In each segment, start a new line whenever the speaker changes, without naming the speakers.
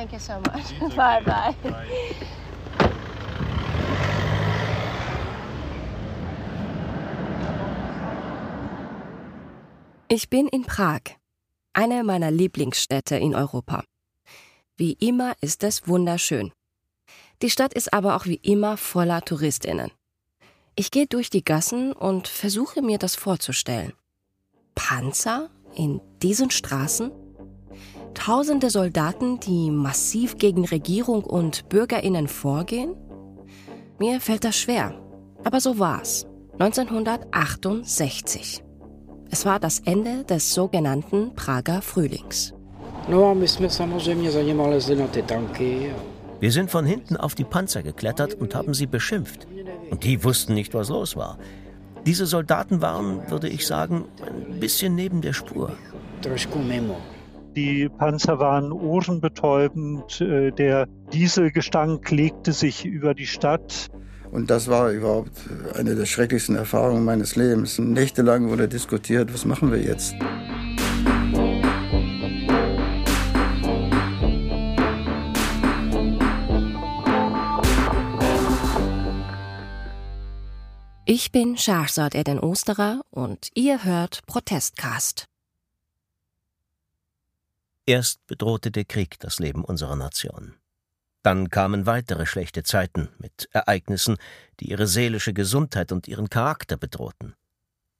Thank you so much. Bye bye.
Ich bin in Prag, eine meiner Lieblingsstädte in Europa. Wie immer ist es wunderschön. Die Stadt ist aber auch wie immer voller Touristinnen. Ich gehe durch die Gassen und versuche mir das vorzustellen. Panzer in diesen Straßen? Tausende Soldaten, die massiv gegen Regierung und Bürgerinnen vorgehen? Mir fällt das schwer, aber so war's. 1968. Es war das Ende des sogenannten Prager Frühlings.
Wir sind von hinten auf die Panzer geklettert und haben sie beschimpft. Und die wussten nicht, was los war. Diese Soldaten waren, würde ich sagen, ein bisschen neben der Spur.
Die Panzer waren ohrenbetäubend, äh, der Dieselgestank legte sich über die Stadt.
Und das war überhaupt eine der schrecklichsten Erfahrungen meines Lebens. Nächtelang wurde diskutiert, was machen wir jetzt?
Ich bin Shahzad Eden Osterer und ihr hört Protestcast.
Erst bedrohte der Krieg das Leben unserer Nation. Dann kamen weitere schlechte Zeiten mit Ereignissen, die ihre seelische Gesundheit und ihren Charakter bedrohten.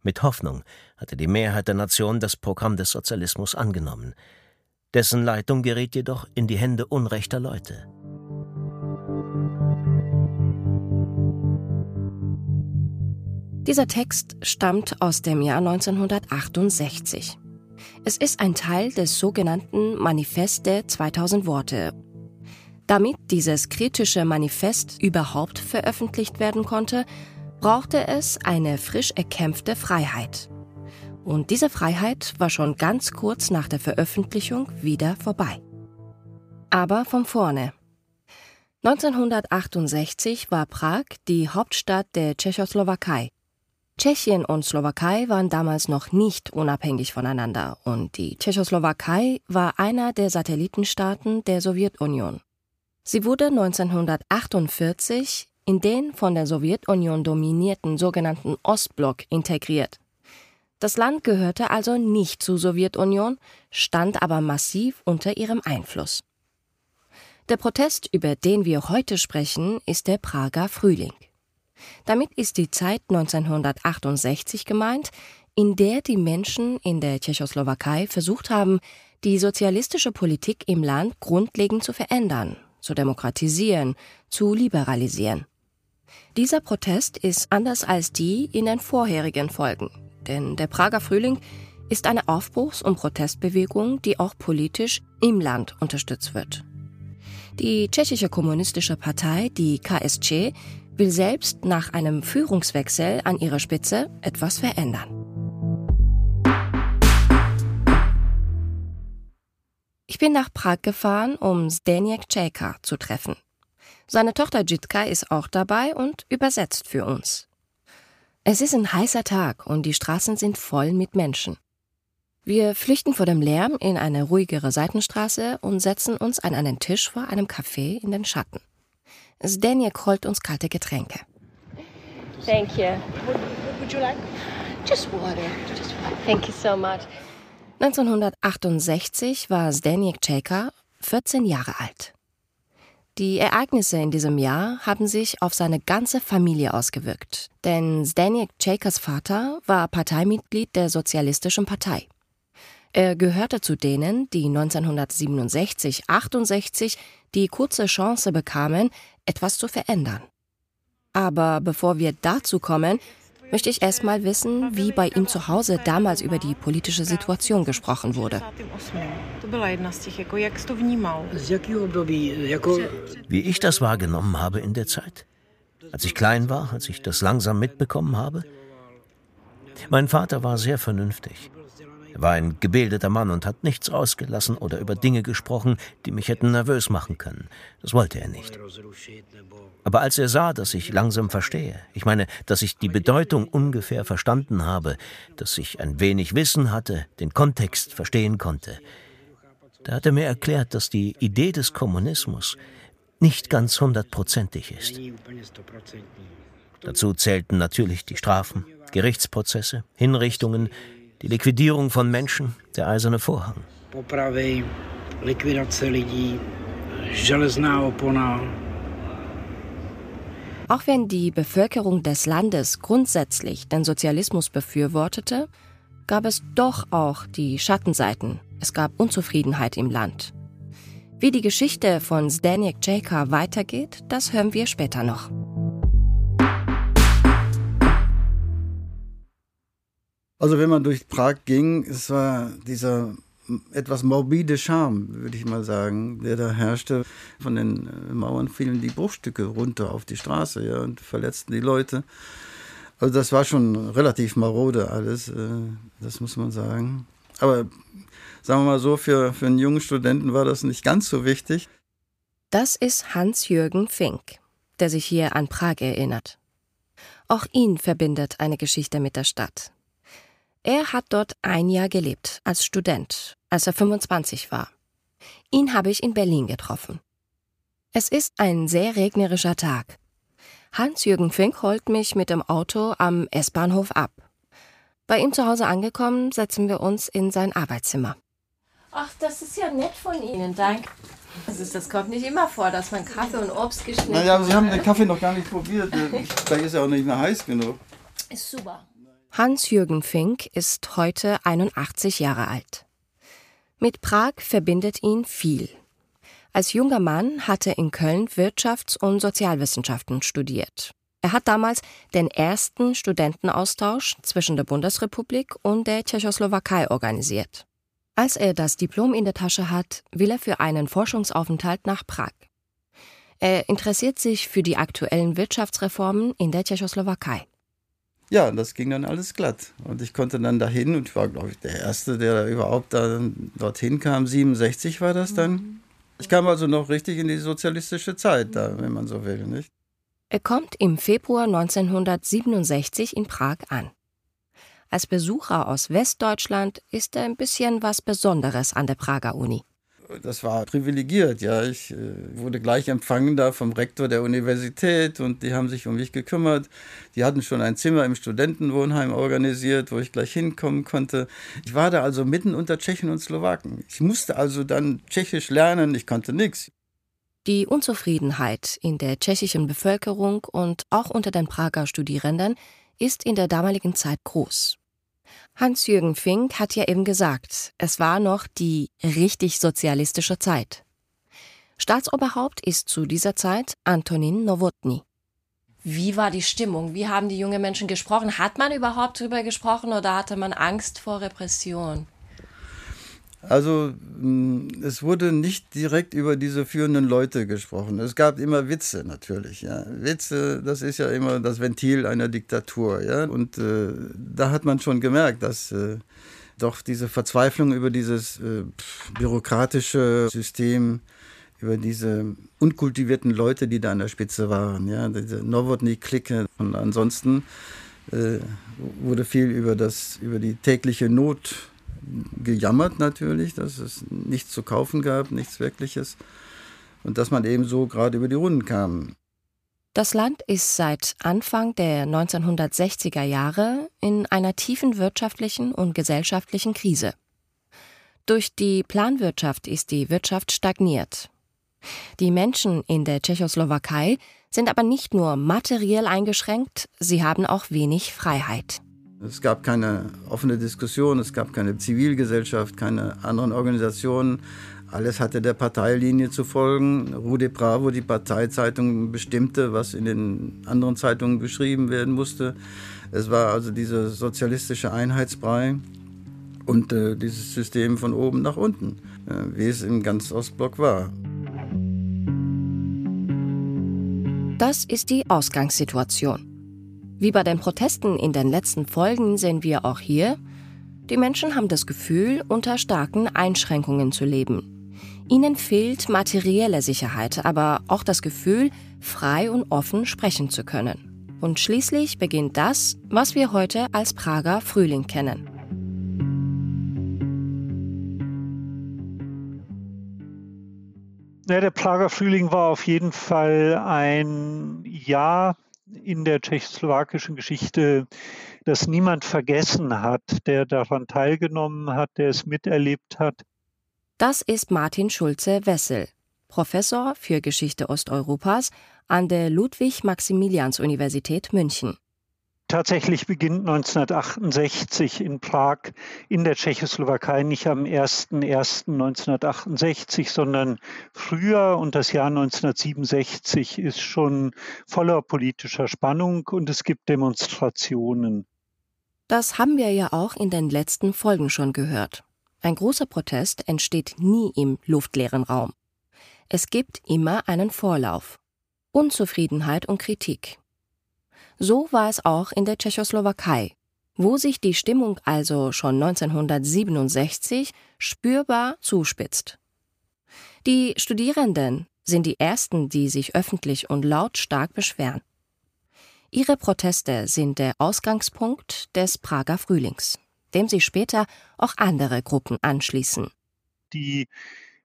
Mit Hoffnung hatte die Mehrheit der Nation das Programm des Sozialismus angenommen. Dessen Leitung geriet jedoch in die Hände unrechter Leute.
Dieser Text stammt aus dem Jahr 1968. Es ist ein Teil des sogenannten Manifest der 2000 Worte. Damit dieses kritische Manifest überhaupt veröffentlicht werden konnte, brauchte es eine frisch erkämpfte Freiheit. Und diese Freiheit war schon ganz kurz nach der Veröffentlichung wieder vorbei. Aber von vorne. 1968 war Prag die Hauptstadt der Tschechoslowakei. Tschechien und Slowakei waren damals noch nicht unabhängig voneinander und die Tschechoslowakei war einer der Satellitenstaaten der Sowjetunion. Sie wurde 1948 in den von der Sowjetunion dominierten sogenannten Ostblock integriert. Das Land gehörte also nicht zur Sowjetunion, stand aber massiv unter ihrem Einfluss. Der Protest, über den wir heute sprechen, ist der Prager Frühling. Damit ist die Zeit 1968 gemeint, in der die Menschen in der Tschechoslowakei versucht haben, die sozialistische Politik im Land grundlegend zu verändern, zu demokratisieren, zu liberalisieren. Dieser Protest ist anders als die in den vorherigen Folgen, denn der Prager Frühling ist eine Aufbruchs- und Protestbewegung, die auch politisch im Land unterstützt wird. Die tschechische kommunistische Partei, die KSC, will selbst nach einem Führungswechsel an ihrer Spitze etwas verändern. Ich bin nach Prag gefahren, um Zdeněk Čeka zu treffen. Seine Tochter Jitka ist auch dabei und übersetzt für uns. Es ist ein heißer Tag und die Straßen sind voll mit Menschen. Wir flüchten vor dem Lärm in eine ruhigere Seitenstraße und setzen uns an einen Tisch vor einem Café in den Schatten. Zdeněk holt uns kalte Getränke.
Thank you. What would you like? Just water. Just water. Thank you so much.
1968 war Zdeněk Čeka 14 Jahre alt. Die Ereignisse in diesem Jahr haben sich auf seine ganze Familie ausgewirkt, denn Zdeněk Čekas Vater war Parteimitglied der Sozialistischen Partei. Er gehörte zu denen, die 1967-68 die kurze Chance bekamen, etwas zu verändern. Aber bevor wir dazu kommen, möchte ich erst mal wissen, wie bei ihm zu Hause damals über die politische Situation gesprochen wurde.
Wie ich das wahrgenommen habe in der Zeit? Als ich klein war, als ich das langsam mitbekommen habe? Mein Vater war sehr vernünftig. Er war ein gebildeter Mann und hat nichts ausgelassen oder über Dinge gesprochen, die mich hätten nervös machen können. Das wollte er nicht. Aber als er sah, dass ich langsam verstehe, ich meine, dass ich die Bedeutung ungefähr verstanden habe, dass ich ein wenig Wissen hatte, den Kontext verstehen konnte, Da hat er mir erklärt, dass die Idee des Kommunismus nicht ganz hundertprozentig ist. Dazu zählten natürlich die Strafen, Gerichtsprozesse, Hinrichtungen, die Liquidierung von Menschen, der eiserne Vorhang.
Auch wenn die Bevölkerung des Landes grundsätzlich den Sozialismus befürwortete, gab es doch auch die Schattenseiten. Es gab Unzufriedenheit im Land. Wie die Geschichte von Zdeněk Jaka weitergeht, das hören wir später noch.
Also wenn man durch Prag ging, es war dieser etwas morbide Charme, würde ich mal sagen, der da herrschte. Von den äh, Mauern fielen die Bruchstücke runter auf die Straße ja, und verletzten die Leute. Also das war schon relativ marode alles, äh, das muss man sagen. Aber sagen wir mal so, für, für einen jungen Studenten war das nicht ganz so wichtig.
Das ist Hans-Jürgen Fink, der sich hier an Prag erinnert. Auch ihn verbindet eine Geschichte mit der Stadt. Er hat dort ein Jahr gelebt, als Student, als er 25 war. Ihn habe ich in Berlin getroffen. Es ist ein sehr regnerischer Tag. Hans-Jürgen Fink holt mich mit dem Auto am S-Bahnhof ab. Bei ihm zu Hause angekommen, setzen wir uns in sein Arbeitszimmer.
Ach, das ist ja nett von Ihnen, danke. Das, ist, das kommt nicht immer vor, dass man Kaffee und Obst geschnitten
hat. Naja, Sie haben den Kaffee noch gar nicht probiert. Da ist er auch nicht mehr heiß genug.
Ist super.
Hans-Jürgen Fink ist heute 81 Jahre alt. Mit Prag verbindet ihn viel. Als junger Mann hatte er in Köln Wirtschafts- und Sozialwissenschaften studiert. Er hat damals den ersten Studentenaustausch zwischen der Bundesrepublik und der Tschechoslowakei organisiert. Als er das Diplom in der Tasche hat, will er für einen Forschungsaufenthalt nach Prag. Er interessiert sich für die aktuellen Wirtschaftsreformen in der Tschechoslowakei
ja, das ging dann alles glatt. Und ich konnte dann dahin und ich war, glaube ich, der Erste, der überhaupt da dorthin kam. 67 war das dann. Ich kam also noch richtig in die sozialistische Zeit da, wenn man so will, nicht?
Er kommt im Februar 1967 in Prag an. Als Besucher aus Westdeutschland ist er ein bisschen was Besonderes an der Prager Uni
das war privilegiert, ja. Ich äh, wurde gleich empfangen da vom Rektor der Universität und die haben sich um mich gekümmert. Die hatten schon ein Zimmer im Studentenwohnheim organisiert, wo ich gleich hinkommen konnte. Ich war da also mitten unter Tschechen und Slowaken. Ich musste also dann Tschechisch lernen, ich konnte nichts.
Die Unzufriedenheit in der tschechischen Bevölkerung und auch unter den Prager Studierenden ist in der damaligen Zeit groß. Hans-Jürgen Fink hat ja eben gesagt, es war noch die richtig sozialistische Zeit. Staatsoberhaupt ist zu dieser Zeit Antonin Nowotny.
Wie war die Stimmung? Wie haben die jungen Menschen gesprochen? Hat man überhaupt darüber gesprochen oder hatte man Angst vor Repression?
Also mm, es wurde nicht direkt über diese führenden Leute gesprochen. Es gab immer Witze natürlich. Ja. Witze, das ist ja immer das Ventil einer Diktatur. Ja. Und äh, da hat man schon gemerkt, dass äh, doch diese Verzweiflung über dieses äh, bürokratische System, über diese unkultivierten Leute, die da an der Spitze waren, ja, diese Nowotny-Clique. Und ansonsten äh, wurde viel über, das, über die tägliche Not gejammert natürlich, dass es nichts zu kaufen gab, nichts Wirkliches und dass man eben so gerade über die Runden kam.
Das Land ist seit Anfang der 1960er Jahre in einer tiefen wirtschaftlichen und gesellschaftlichen Krise. Durch die Planwirtschaft ist die Wirtschaft stagniert. Die Menschen in der Tschechoslowakei sind aber nicht nur materiell eingeschränkt, sie haben auch wenig Freiheit.
Es gab keine offene Diskussion, es gab keine Zivilgesellschaft, keine anderen Organisationen. Alles hatte der Parteilinie zu folgen. Rude Bravo, die Parteizeitung, bestimmte, was in den anderen Zeitungen beschrieben werden musste. Es war also dieser sozialistische Einheitsbrei und äh, dieses System von oben nach unten, äh, wie es im ganzen Ostblock war.
Das ist die Ausgangssituation. Wie bei den Protesten in den letzten Folgen sehen wir auch hier, die Menschen haben das Gefühl, unter starken Einschränkungen zu leben. Ihnen fehlt materielle Sicherheit, aber auch das Gefühl, frei und offen sprechen zu können. Und schließlich beginnt das, was wir heute als Prager Frühling kennen.
Ja, der Prager Frühling war auf jeden Fall ein Jahr in der tschechoslowakischen Geschichte, das niemand vergessen hat, der daran teilgenommen hat, der es miterlebt hat.
Das ist Martin Schulze-Wessel, Professor für Geschichte Osteuropas an der Ludwig-Maximilians-Universität München.
Tatsächlich beginnt 1968 in Prag in der Tschechoslowakei nicht am 01.01.1968, sondern früher und das Jahr 1967 ist schon voller politischer Spannung und es gibt Demonstrationen.
Das haben wir ja auch in den letzten Folgen schon gehört. Ein großer Protest entsteht nie im luftleeren Raum. Es gibt immer einen Vorlauf. Unzufriedenheit und Kritik. So war es auch in der Tschechoslowakei, wo sich die Stimmung also schon 1967 spürbar zuspitzt. Die Studierenden sind die ersten, die sich öffentlich und lautstark beschweren. Ihre Proteste sind der Ausgangspunkt des Prager Frühlings, dem sich später auch andere Gruppen anschließen.
Die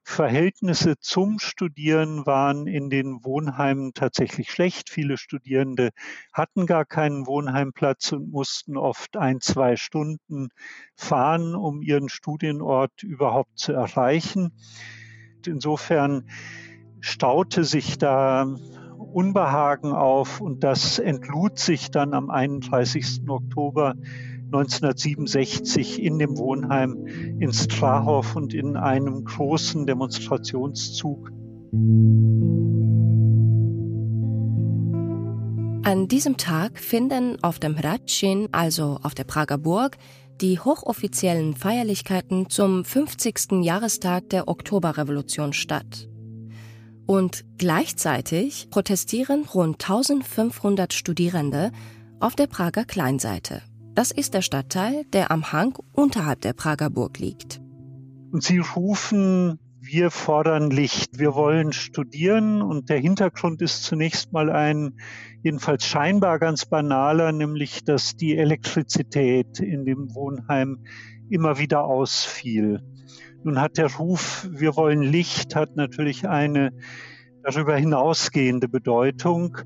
Verhältnisse zum Studieren waren in den Wohnheimen tatsächlich schlecht. Viele Studierende hatten gar keinen Wohnheimplatz und mussten oft ein, zwei Stunden fahren, um ihren Studienort überhaupt zu erreichen. Insofern staute sich da Unbehagen auf und das entlud sich dann am 31. Oktober 1967 in dem Wohnheim in Strahov und in einem großen Demonstrationszug.
An diesem Tag finden auf dem Hradschin, also auf der Prager Burg, die hochoffiziellen Feierlichkeiten zum 50. Jahrestag der Oktoberrevolution statt. Und gleichzeitig protestieren rund 1500 Studierende auf der Prager Kleinseite. Das ist der Stadtteil, der am Hang unterhalb der Prager Burg liegt.
Und sie rufen, wir fordern Licht, wir wollen studieren. Und der Hintergrund ist zunächst mal ein, jedenfalls scheinbar ganz banaler, nämlich dass die Elektrizität in dem Wohnheim immer wieder ausfiel. Nun hat der Ruf, wir wollen Licht, hat natürlich eine darüber hinausgehende Bedeutung.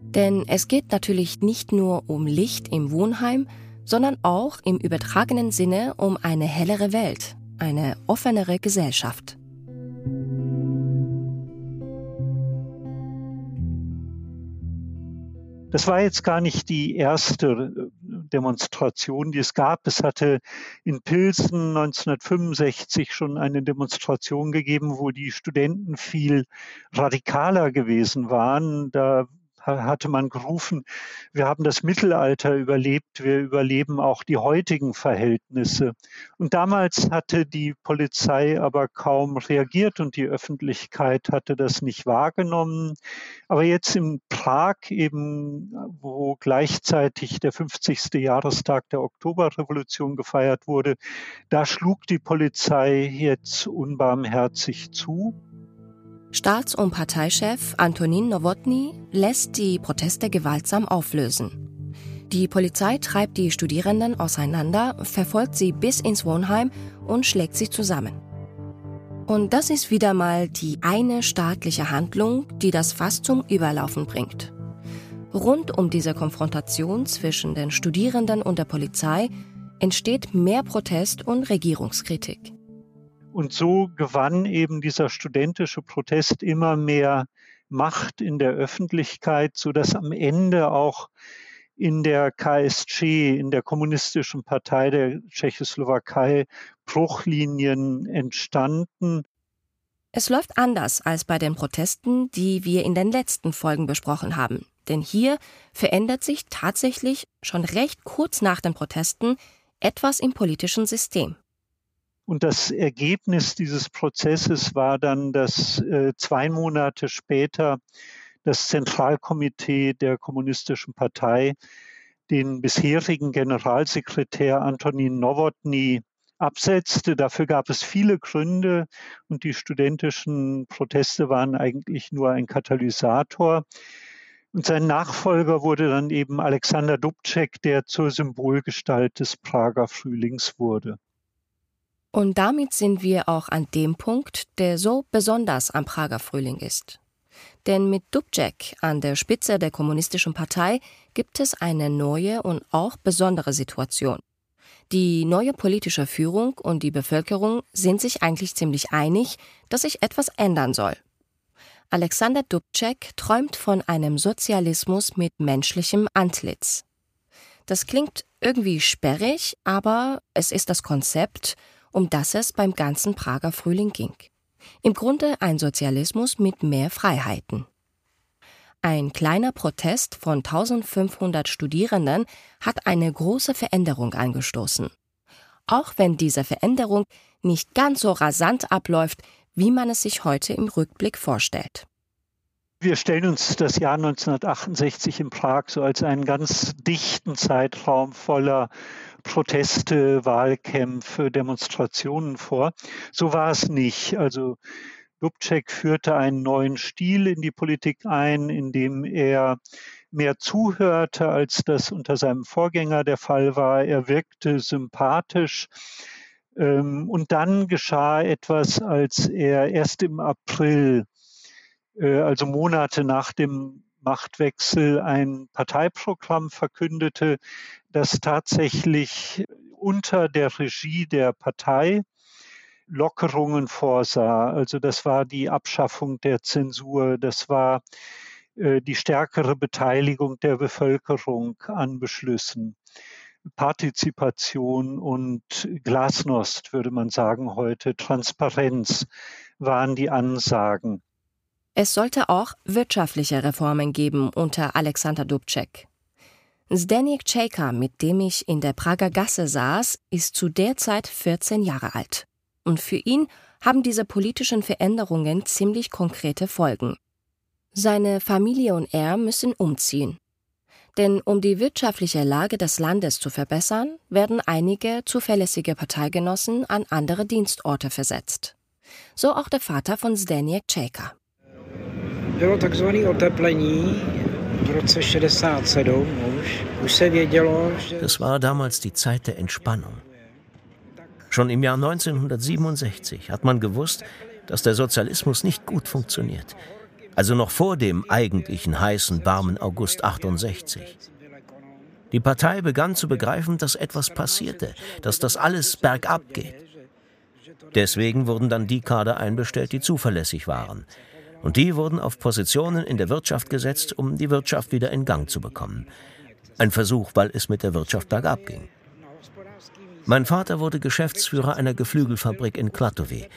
Denn es geht natürlich nicht nur um Licht im Wohnheim, sondern auch im übertragenen Sinne um eine hellere Welt, eine offenere Gesellschaft.
Das war jetzt gar nicht die erste äh, Demonstration, die es gab. Es hatte in Pilsen 1965 schon eine Demonstration gegeben, wo die Studenten viel radikaler gewesen waren. Da hatte man gerufen, wir haben das Mittelalter überlebt, wir überleben auch die heutigen Verhältnisse. Und damals hatte die Polizei aber kaum reagiert und die Öffentlichkeit hatte das nicht wahrgenommen. Aber jetzt in Prag eben, wo gleichzeitig der 50. Jahrestag der Oktoberrevolution gefeiert wurde, da schlug die Polizei jetzt unbarmherzig zu.
Staats- und Parteichef Antonin Nowotny lässt die Proteste gewaltsam auflösen. Die Polizei treibt die Studierenden auseinander, verfolgt sie bis ins Wohnheim und schlägt sie zusammen. Und das ist wieder mal die eine staatliche Handlung, die das Fass zum Überlaufen bringt. Rund um diese Konfrontation zwischen den Studierenden und der Polizei entsteht mehr Protest und Regierungskritik.
Und so gewann eben dieser studentische Protest immer mehr Macht in der Öffentlichkeit, so dass am Ende auch in der KSC, in der kommunistischen Partei der Tschechoslowakei, Bruchlinien entstanden.
Es läuft anders als bei den Protesten, die wir in den letzten Folgen besprochen haben. Denn hier verändert sich tatsächlich schon recht kurz nach den Protesten etwas im politischen System.
Und das Ergebnis dieses Prozesses war dann, dass äh, zwei Monate später das Zentralkomitee der Kommunistischen Partei den bisherigen Generalsekretär Antonin Nowotny absetzte. Dafür gab es viele Gründe und die studentischen Proteste waren eigentlich nur ein Katalysator. Und sein Nachfolger wurde dann eben Alexander Dubček, der zur Symbolgestalt des Prager Frühlings wurde.
Und damit sind wir auch an dem Punkt, der so besonders am Prager Frühling ist. Denn mit Dubček an der Spitze der Kommunistischen Partei gibt es eine neue und auch besondere Situation. Die neue politische Führung und die Bevölkerung sind sich eigentlich ziemlich einig, dass sich etwas ändern soll. Alexander Dubček träumt von einem Sozialismus mit menschlichem Antlitz. Das klingt irgendwie sperrig, aber es ist das Konzept, um das es beim ganzen Prager Frühling ging. Im Grunde ein Sozialismus mit mehr Freiheiten. Ein kleiner Protest von 1500 Studierenden hat eine große Veränderung angestoßen. Auch wenn diese Veränderung nicht ganz so rasant abläuft, wie man es sich heute im Rückblick vorstellt.
Wir stellen uns das Jahr 1968 in Prag so als einen ganz dichten Zeitraum voller Proteste, Wahlkämpfe, Demonstrationen vor. So war es nicht. Also Dubček führte einen neuen Stil in die Politik ein, in dem er mehr zuhörte, als das unter seinem Vorgänger der Fall war. Er wirkte sympathisch. Ähm, und dann geschah etwas, als er erst im April, äh, also Monate nach dem Machtwechsel, ein Parteiprogramm verkündete, das tatsächlich unter der Regie der Partei Lockerungen vorsah. Also das war die Abschaffung der Zensur, das war äh, die stärkere Beteiligung der Bevölkerung an Beschlüssen. Partizipation und Glasnost, würde man sagen heute, Transparenz waren die Ansagen.
Es sollte auch wirtschaftliche Reformen geben unter Alexander Dubček. Zdeněk Čejka, mit dem ich in der Prager Gasse saß, ist zu der Zeit 14 Jahre alt. Und für ihn haben diese politischen Veränderungen ziemlich konkrete Folgen. Seine Familie und er müssen umziehen. Denn um die wirtschaftliche Lage des Landes zu verbessern, werden einige zuverlässige Parteigenossen an andere Dienstorte versetzt. So auch der Vater von Zdeněk Čejka.
Das war damals die Zeit der Entspannung. Schon im Jahr 1967 hat man gewusst, dass der Sozialismus nicht gut funktioniert. Also noch vor dem eigentlichen heißen, warmen August 68. Die Partei begann zu begreifen, dass etwas passierte, dass das alles bergab geht. Deswegen wurden dann die Kader einbestellt, die zuverlässig waren. Und die wurden auf Positionen in der Wirtschaft gesetzt, um die Wirtschaft wieder in Gang zu bekommen. Ein Versuch, weil es mit der Wirtschaft bergab ging. Mein Vater wurde Geschäftsführer einer Geflügelfabrik in Klatovy.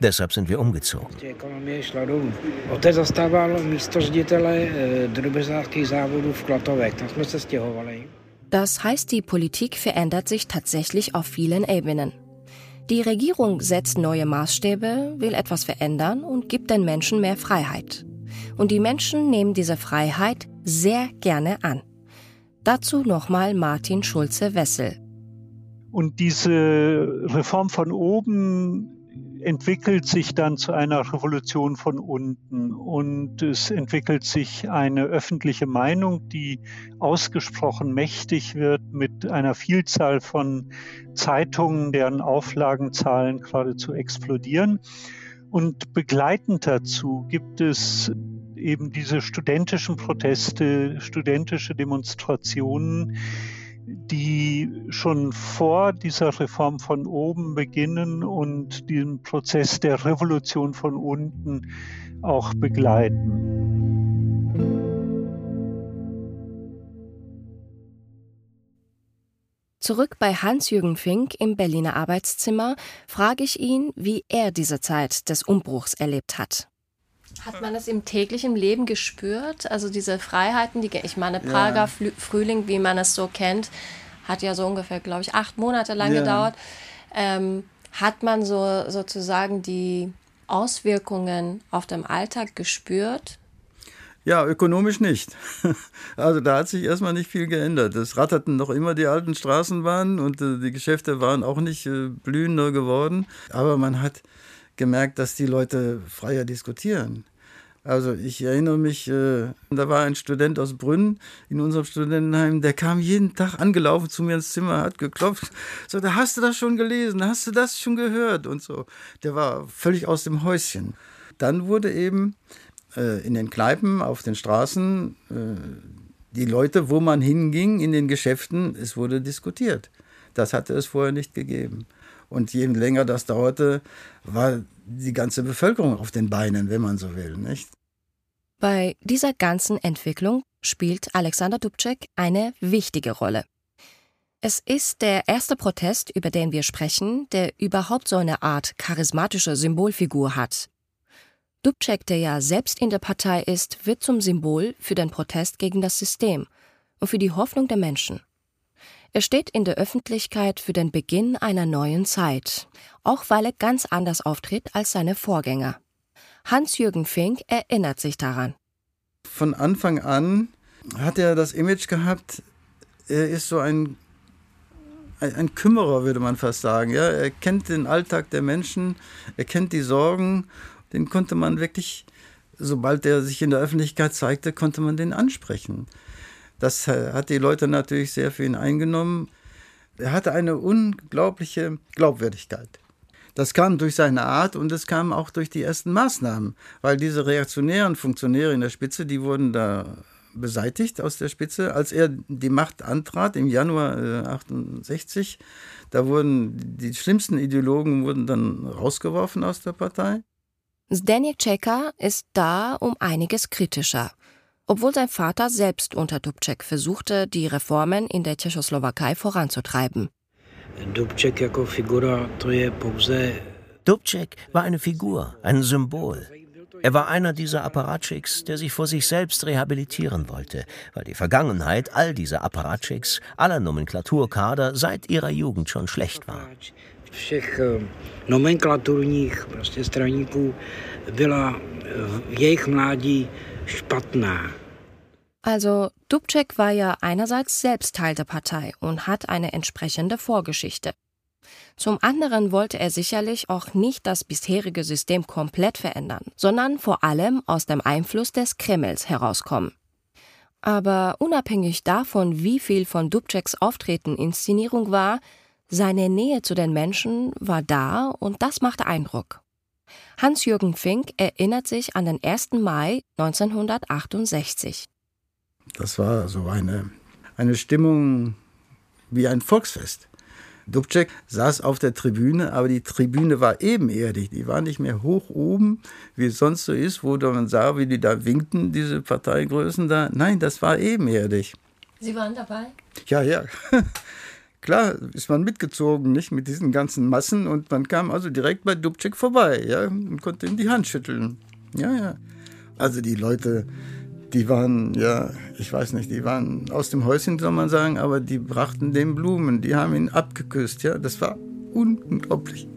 Deshalb sind wir umgezogen.
Das heißt, die Politik verändert sich tatsächlich auf vielen Ebenen. Die Regierung setzt neue Maßstäbe, will etwas verändern und gibt den Menschen mehr Freiheit. Und die Menschen nehmen diese Freiheit sehr gerne an. Dazu nochmal Martin Schulze-Wessel,
und diese Reform von oben entwickelt sich dann zu einer Revolution von unten und es entwickelt sich eine öffentliche Meinung, die ausgesprochen mächtig wird mit einer Vielzahl von Zeitungen, deren Auflagenzahlen geradezu explodieren. Und begleitend dazu gibt es eben diese studentischen Proteste, studentische Demonstrationen, die schon vor dieser Reform von oben beginnen und den Prozess der Revolution von unten auch begleiten.
Zurück bei Hans-Jürgen Fink im Berliner Arbeitszimmer frage ich ihn, wie er diese Zeit des Umbruchs erlebt hat.
Hat man das im täglichen Leben gespürt? Also diese Freiheiten, die ich meine, Prager ja. Frühling, wie man es so kennt, hat ja so ungefähr, glaube ich, acht Monate lang ja. gedauert. Ähm, hat man so sozusagen die Auswirkungen auf dem Alltag gespürt?
Ja, ökonomisch nicht. Also da hat sich erstmal nicht viel geändert. Es ratterten noch immer die alten Straßenbahnen und äh, die Geschäfte waren auch nicht äh, blühender geworden. Aber man hat gemerkt, dass die Leute freier diskutieren. Also ich erinnere mich, äh, da war ein Student aus Brünn in unserem Studentenheim, der kam jeden Tag angelaufen zu mir ins Zimmer, hat geklopft, so, da hast du das schon gelesen, hast du das schon gehört und so. Der war völlig aus dem Häuschen. Dann wurde eben äh, in den Kneipen, auf den Straßen, äh, die Leute, wo man hinging, in den Geschäften, es wurde diskutiert. Das hatte es vorher nicht gegeben. Und je länger das dauerte, war die ganze Bevölkerung auf den Beinen, wenn man so will. Nicht?
Bei dieser ganzen Entwicklung spielt Alexander Dubček eine wichtige Rolle. Es ist der erste Protest, über den wir sprechen, der überhaupt so eine Art charismatische Symbolfigur hat. Dubček, der ja selbst in der Partei ist, wird zum Symbol für den Protest gegen das System und für die Hoffnung der Menschen. Er steht in der Öffentlichkeit für den Beginn einer neuen Zeit, auch weil er ganz anders auftritt als seine Vorgänger. Hans-Jürgen Fink erinnert sich daran.
Von Anfang an hat er das Image gehabt, er ist so ein, ein, Kümmerer, würde man fast sagen. Ja? Er kennt den Alltag der Menschen, er kennt die Sorgen, den konnte man wirklich, sobald er sich in der Öffentlichkeit zeigte, konnte man den ansprechen. Das äh, hat die Leute natürlich sehr für ihn eingenommen. Er hatte eine unglaubliche Glaubwürdigkeit. Das kam durch seine Art und es kam auch durch die ersten Maßnahmen, weil diese reaktionären Funktionäre in der Spitze, die wurden da beseitigt aus der Spitze. Als er die Macht antrat im Januar äh, 68, da wurden die schlimmsten Ideologen wurden dann rausgeworfen aus der Partei.
Zdeněk Čeka ist da um einiges kritischer obwohl sein Vater selbst unter Dubček versuchte, die Reformen in der Tschechoslowakei voranzutreiben.
Dubček war eine Figur, ein Symbol. Er war einer dieser Apparatchiks, der sich vor sich selbst rehabilitieren wollte, weil die Vergangenheit all dieser Apparatchiks, aller Nomenklaturkader seit ihrer Jugend schon schlecht war. všech nomenklaturních prostě straníků byla v jejich
mládí špatná. Also Dubček war ja einerseits selbst Teil der Partei und hat eine entsprechende Vorgeschichte. Zum anderen wollte er sicherlich auch nicht das bisherige System komplett verändern, sondern vor allem aus dem Einfluss des Kremls herauskommen. Aber unabhängig davon, wie viel von Dubčeks Auftreten Inszenierung war, seine Nähe zu den Menschen war da und das machte Eindruck. Hans-Jürgen Fink erinnert sich an den 1. Mai 1968.
Das war so eine, eine Stimmung wie ein Volksfest. Dubček saß auf der Tribüne, aber die Tribüne war ebenerdig. Die war nicht mehr hoch oben, wie es sonst so ist, wo man sah, wie die da winkten, diese Parteigrößen da. Nein, das war ebenerdig.
Sie waren dabei?
Ja, ja. Klar ist man mitgezogen, nicht mit diesen ganzen Massen und man kam also direkt bei Dubček vorbei, ja, und konnte ihm die Hand schütteln. Ja, ja. Also die Leute, die waren, ja, ich weiß nicht, die waren aus dem Häuschen, soll man sagen, aber die brachten dem Blumen, die haben ihn abgeküsst, ja, das war unglaublich.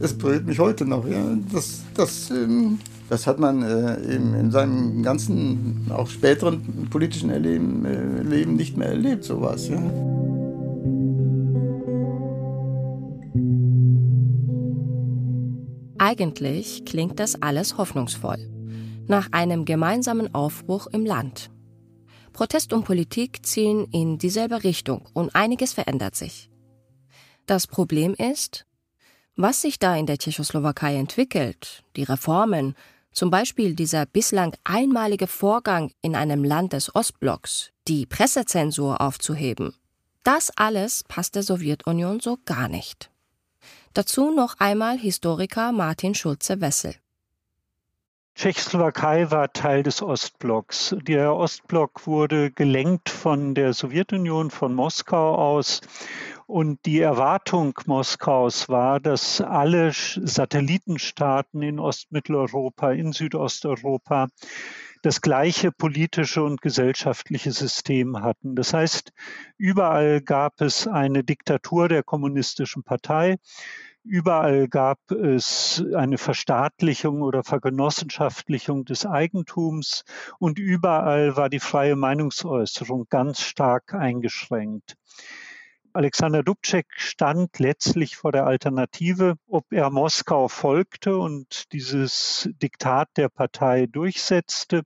Das berührt mich heute noch, ja, das, das, ähm, das hat man äh, in seinem ganzen, auch späteren politischen Erleben, äh, Leben nicht mehr erlebt, sowas, ja.
Eigentlich klingt das alles hoffnungsvoll. Nach einem gemeinsamen Aufbruch im Land. Protest und Politik ziehen in dieselbe Richtung und einiges verändert sich. Das Problem ist, was sich da in der Tschechoslowakei entwickelt, die Reformen, zum Beispiel dieser bislang einmalige Vorgang in einem Land des Ostblocks, die Pressezensur aufzuheben, das alles passt der Sowjetunion so gar nicht. Dazu noch einmal Historiker Martin Schulze-Wessel.
Tschechoslowakei war Teil des Ostblocks. Der Ostblock wurde gelenkt von der Sowjetunion, von Moskau aus. Und die Erwartung Moskaus war, dass alle Satellitenstaaten in Ostmitteleuropa, in Südosteuropa das gleiche politische und gesellschaftliche System hatten. Das heißt, überall gab es eine Diktatur der kommunistischen Partei. Überall gab es eine Verstaatlichung oder Vergenossenschaftlichung des Eigentums und überall war die freie Meinungsäußerung ganz stark eingeschränkt. Alexander Dubček stand letztlich vor der Alternative, ob er Moskau folgte und dieses Diktat der Partei durchsetzte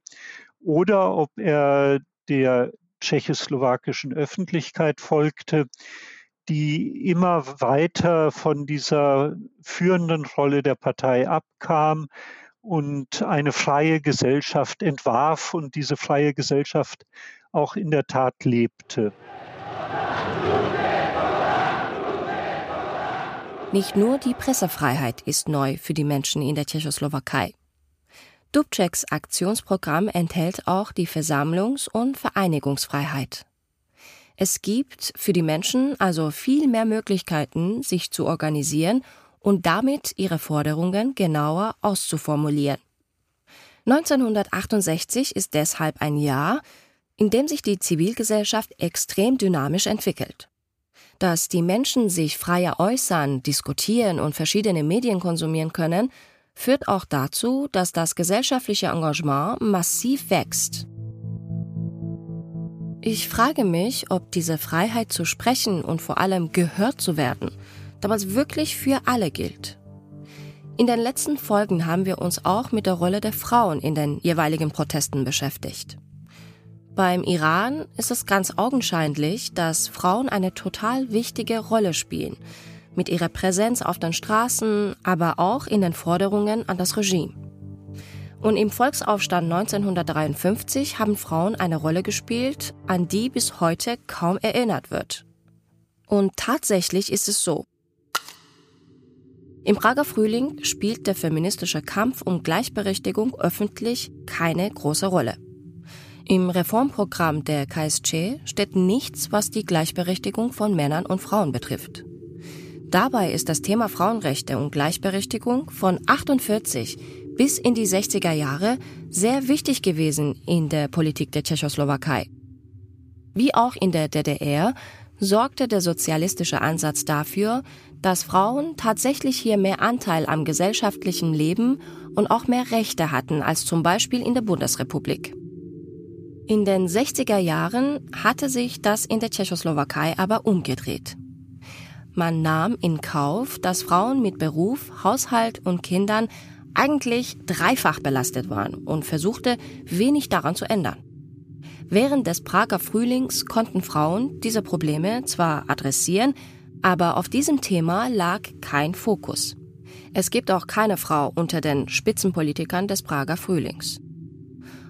oder ob er der tschechoslowakischen Öffentlichkeit folgte, die immer weiter von dieser führenden Rolle der Partei abkam und eine freie Gesellschaft entwarf und diese freie Gesellschaft auch in der Tat lebte.
Nicht nur die Pressefreiheit ist neu für die Menschen in der Tschechoslowakei. Dubčeks Aktionsprogramm enthält auch die Versammlungs- und Vereinigungsfreiheit. Es gibt für die Menschen also viel mehr Möglichkeiten, sich zu organisieren und damit ihre Forderungen genauer auszuformulieren. 1968 ist deshalb ein Jahr, in dem sich die Zivilgesellschaft extrem dynamisch entwickelt dass die Menschen sich freier äußern, diskutieren und verschiedene Medien konsumieren können, führt auch dazu, dass das gesellschaftliche Engagement massiv wächst. Ich frage mich, ob diese Freiheit zu sprechen und vor allem gehört zu werden damals wirklich für alle gilt. In den letzten Folgen haben wir uns auch mit der Rolle der Frauen in den jeweiligen Protesten beschäftigt. Beim Iran ist es ganz augenscheinlich, dass Frauen eine total wichtige Rolle spielen, mit ihrer Präsenz auf den Straßen, aber auch in den Forderungen an das Regime. Und im Volksaufstand 1953 haben Frauen eine Rolle gespielt, an die bis heute kaum erinnert wird. Und tatsächlich ist es so. Im Prager Frühling spielt der feministische Kampf um Gleichberechtigung öffentlich keine große Rolle. Im Reformprogramm der KSC steht nichts, was die Gleichberechtigung von Männern und Frauen betrifft. Dabei ist das Thema Frauenrechte und Gleichberechtigung von 48 bis in die 60er Jahre sehr wichtig gewesen in der Politik der Tschechoslowakei. Wie auch in der DDR sorgte der sozialistische Ansatz dafür, dass Frauen tatsächlich hier mehr Anteil am gesellschaftlichen Leben und auch mehr Rechte hatten als zum Beispiel in der Bundesrepublik. In den 60er Jahren hatte sich das in der Tschechoslowakei aber umgedreht. Man nahm in Kauf, dass Frauen mit Beruf, Haushalt und Kindern eigentlich dreifach belastet waren und versuchte, wenig daran zu ändern. Während des Prager Frühlings konnten Frauen diese Probleme zwar adressieren, aber auf diesem Thema lag kein Fokus. Es gibt auch keine Frau unter den Spitzenpolitikern des Prager Frühlings.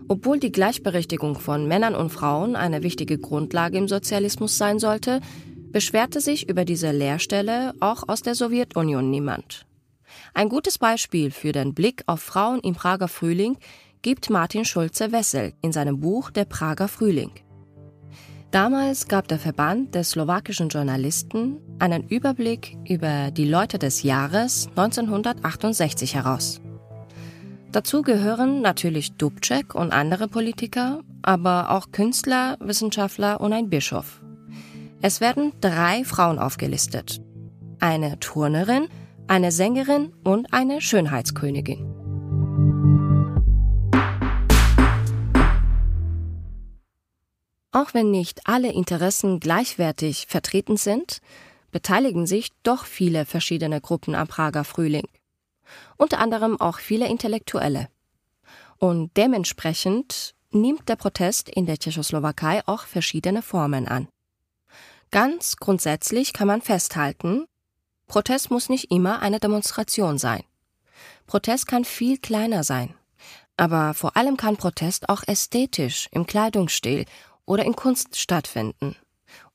Obwohl die Gleichberechtigung von Männern und Frauen eine wichtige Grundlage im Sozialismus sein sollte, beschwerte sich über diese Lehrstelle auch aus der Sowjetunion niemand. Ein gutes Beispiel für den Blick auf Frauen im Prager Frühling gibt Martin Schulze-Wessel in seinem Buch Der Prager Frühling. Damals gab der Verband der slowakischen Journalisten einen Überblick über die Leute des Jahres 1968 heraus. Dazu gehören natürlich Dubček und andere Politiker, aber auch Künstler, Wissenschaftler und ein Bischof. Es werden drei Frauen aufgelistet. Eine Turnerin, eine Sängerin und eine Schönheitskönigin. Auch wenn nicht alle Interessen gleichwertig vertreten sind, beteiligen sich doch viele verschiedene Gruppen am Prager Frühling unter anderem auch viele Intellektuelle. Und dementsprechend nimmt der Protest in der Tschechoslowakei auch verschiedene Formen an. Ganz grundsätzlich kann man festhalten, Protest muss nicht immer eine Demonstration sein. Protest kann viel kleiner sein. Aber vor allem kann Protest auch ästhetisch im Kleidungsstil oder in Kunst stattfinden.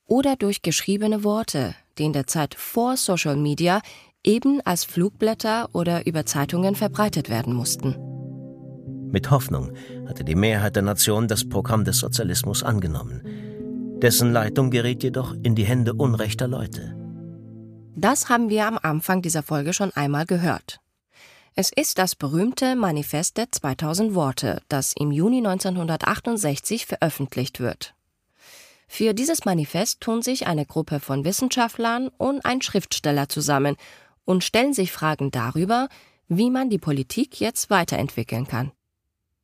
Oder durch geschriebene Worte, die in der Zeit vor Social Media eben als Flugblätter oder über Zeitungen verbreitet werden mussten.
Mit Hoffnung hatte die Mehrheit der Nation das Programm des Sozialismus angenommen. Dessen Leitung geriet jedoch in die Hände unrechter Leute.
Das haben wir am Anfang dieser Folge schon einmal gehört. Es ist das berühmte Manifest der 2000 Worte, das im Juni 1968 veröffentlicht wird. Für dieses Manifest tun sich eine Gruppe von Wissenschaftlern und ein Schriftsteller zusammen und stellen sich Fragen darüber, wie man die Politik jetzt weiterentwickeln kann.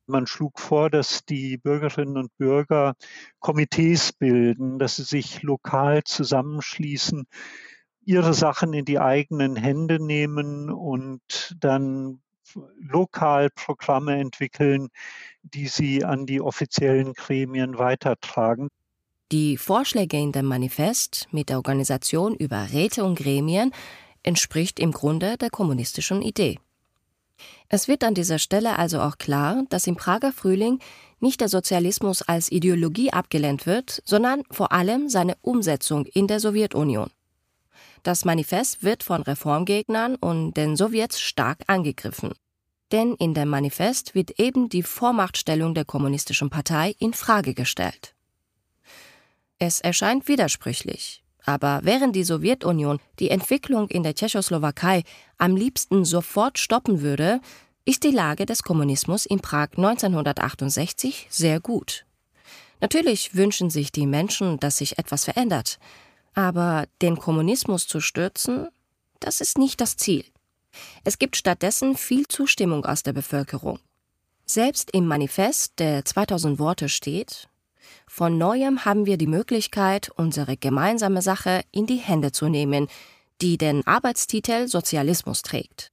Man schlug vor, dass die Bürgerinnen und Bürger Komitees bilden, dass sie sich lokal zusammenschließen, ihre Sachen in die eigenen Hände nehmen und dann lokal Programme entwickeln, die sie an die offiziellen Gremien weitertragen.
Die Vorschläge in dem Manifest mit der Organisation über Räte und Gremien entspricht im Grunde der kommunistischen Idee. Es wird an dieser Stelle also auch klar, dass im Prager Frühling nicht der Sozialismus als Ideologie abgelehnt wird, sondern vor allem seine Umsetzung in der Sowjetunion. Das Manifest wird von Reformgegnern und den Sowjets stark angegriffen. Denn in dem Manifest wird eben die Vormachtstellung der kommunistischen Partei in Frage gestellt. Es erscheint widersprüchlich, aber während die Sowjetunion die Entwicklung in der Tschechoslowakei am liebsten sofort stoppen würde, ist die Lage des Kommunismus in Prag 1968 sehr gut. Natürlich wünschen sich die Menschen, dass sich etwas verändert, aber den Kommunismus zu stürzen, das ist nicht das Ziel. Es gibt stattdessen viel Zustimmung aus der Bevölkerung. Selbst im Manifest, der 2000 Worte steht, von neuem haben wir die Möglichkeit, unsere gemeinsame Sache in die Hände zu nehmen, die den Arbeitstitel Sozialismus trägt.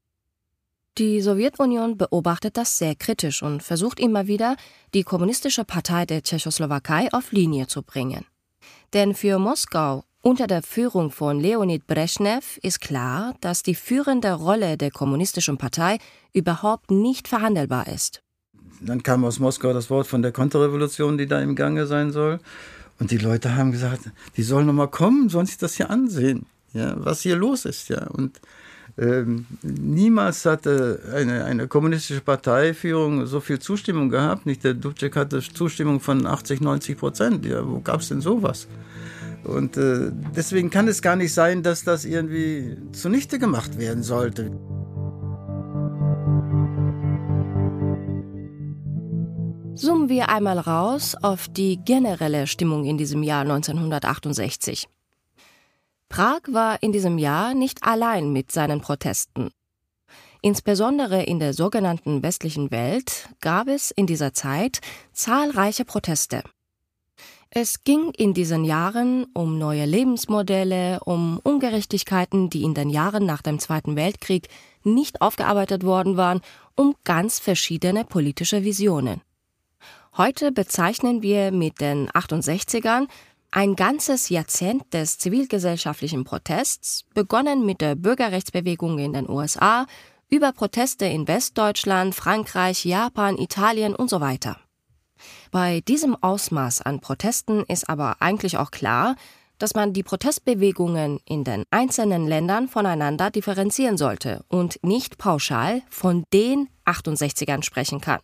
Die Sowjetunion beobachtet das sehr kritisch und versucht immer wieder, die Kommunistische Partei der Tschechoslowakei auf Linie zu bringen. Denn für Moskau unter der Führung von Leonid Brezhnev ist klar, dass die führende Rolle der Kommunistischen Partei überhaupt nicht verhandelbar ist.
Dann kam aus Moskau das Wort von der Konterrevolution, die da im Gange sein soll. Und die Leute haben gesagt, die sollen noch mal kommen, sollen sich das hier ansehen, ja, was hier los ist. Ja. Und ähm, niemals hatte eine, eine kommunistische Parteiführung so viel Zustimmung gehabt. Nicht der Dubček hatte Zustimmung von 80, 90 Prozent. Ja, wo gab es denn sowas? Und äh, deswegen kann es gar nicht sein, dass das irgendwie zunichte gemacht werden sollte.
Zoomen wir einmal raus auf die generelle Stimmung in diesem Jahr 1968. Prag war in diesem Jahr nicht allein mit seinen Protesten. Insbesondere in der sogenannten westlichen Welt gab es in dieser Zeit zahlreiche Proteste. Es ging in diesen Jahren um neue Lebensmodelle, um Ungerechtigkeiten, die in den Jahren nach dem Zweiten Weltkrieg nicht aufgearbeitet worden waren, um ganz verschiedene politische Visionen. Heute bezeichnen wir mit den 68ern ein ganzes Jahrzehnt des zivilgesellschaftlichen Protests, begonnen mit der Bürgerrechtsbewegung in den USA, über Proteste in Westdeutschland, Frankreich, Japan, Italien und so weiter. Bei diesem Ausmaß an Protesten ist aber eigentlich auch klar, dass man die Protestbewegungen in den einzelnen Ländern voneinander differenzieren sollte und nicht pauschal von den 68ern sprechen kann.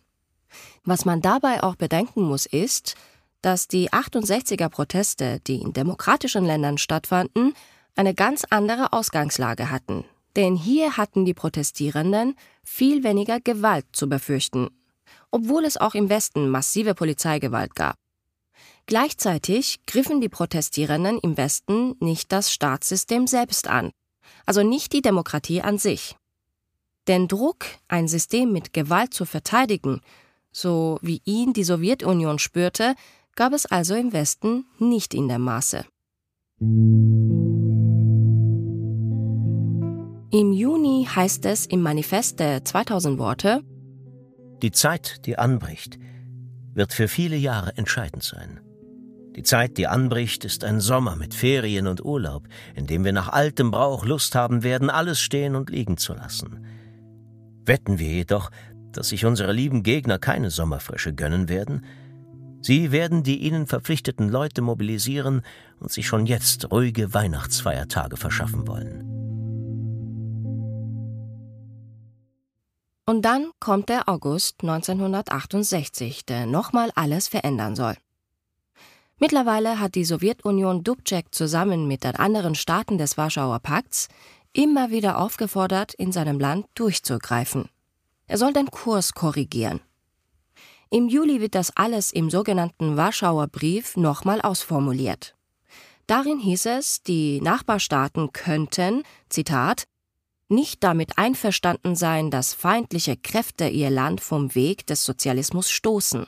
Was man dabei auch bedenken muss, ist, dass die 68er Proteste, die in demokratischen Ländern stattfanden, eine ganz andere Ausgangslage hatten. Denn hier hatten die Protestierenden viel weniger Gewalt zu befürchten, obwohl es auch im Westen massive Polizeigewalt gab. Gleichzeitig griffen die Protestierenden im Westen nicht das Staatssystem selbst an, also nicht die Demokratie an sich. Den Druck, ein System mit Gewalt zu verteidigen, so wie ihn die Sowjetunion spürte, gab es also im Westen nicht in dem Maße. Im Juni heißt es im Manifest der 2000 Worte
Die Zeit, die anbricht, wird für viele Jahre entscheidend sein. Die Zeit, die anbricht, ist ein Sommer mit Ferien und Urlaub, in dem wir nach altem Brauch Lust haben werden, alles stehen und liegen zu lassen. Wetten wir jedoch, dass sich unsere lieben Gegner keine Sommerfrische gönnen werden. Sie werden die ihnen verpflichteten Leute mobilisieren und sich schon jetzt ruhige Weihnachtsfeiertage verschaffen wollen.
Und dann kommt der August 1968, der nochmal alles verändern soll. Mittlerweile hat die Sowjetunion Dubček zusammen mit den anderen Staaten des Warschauer Pakts immer wieder aufgefordert, in seinem Land durchzugreifen. Er soll den Kurs korrigieren. Im Juli wird das alles im sogenannten Warschauer Brief nochmal ausformuliert. Darin hieß es, die Nachbarstaaten könnten, Zitat, nicht damit einverstanden seien, dass feindliche Kräfte ihr Land vom Weg des Sozialismus stoßen.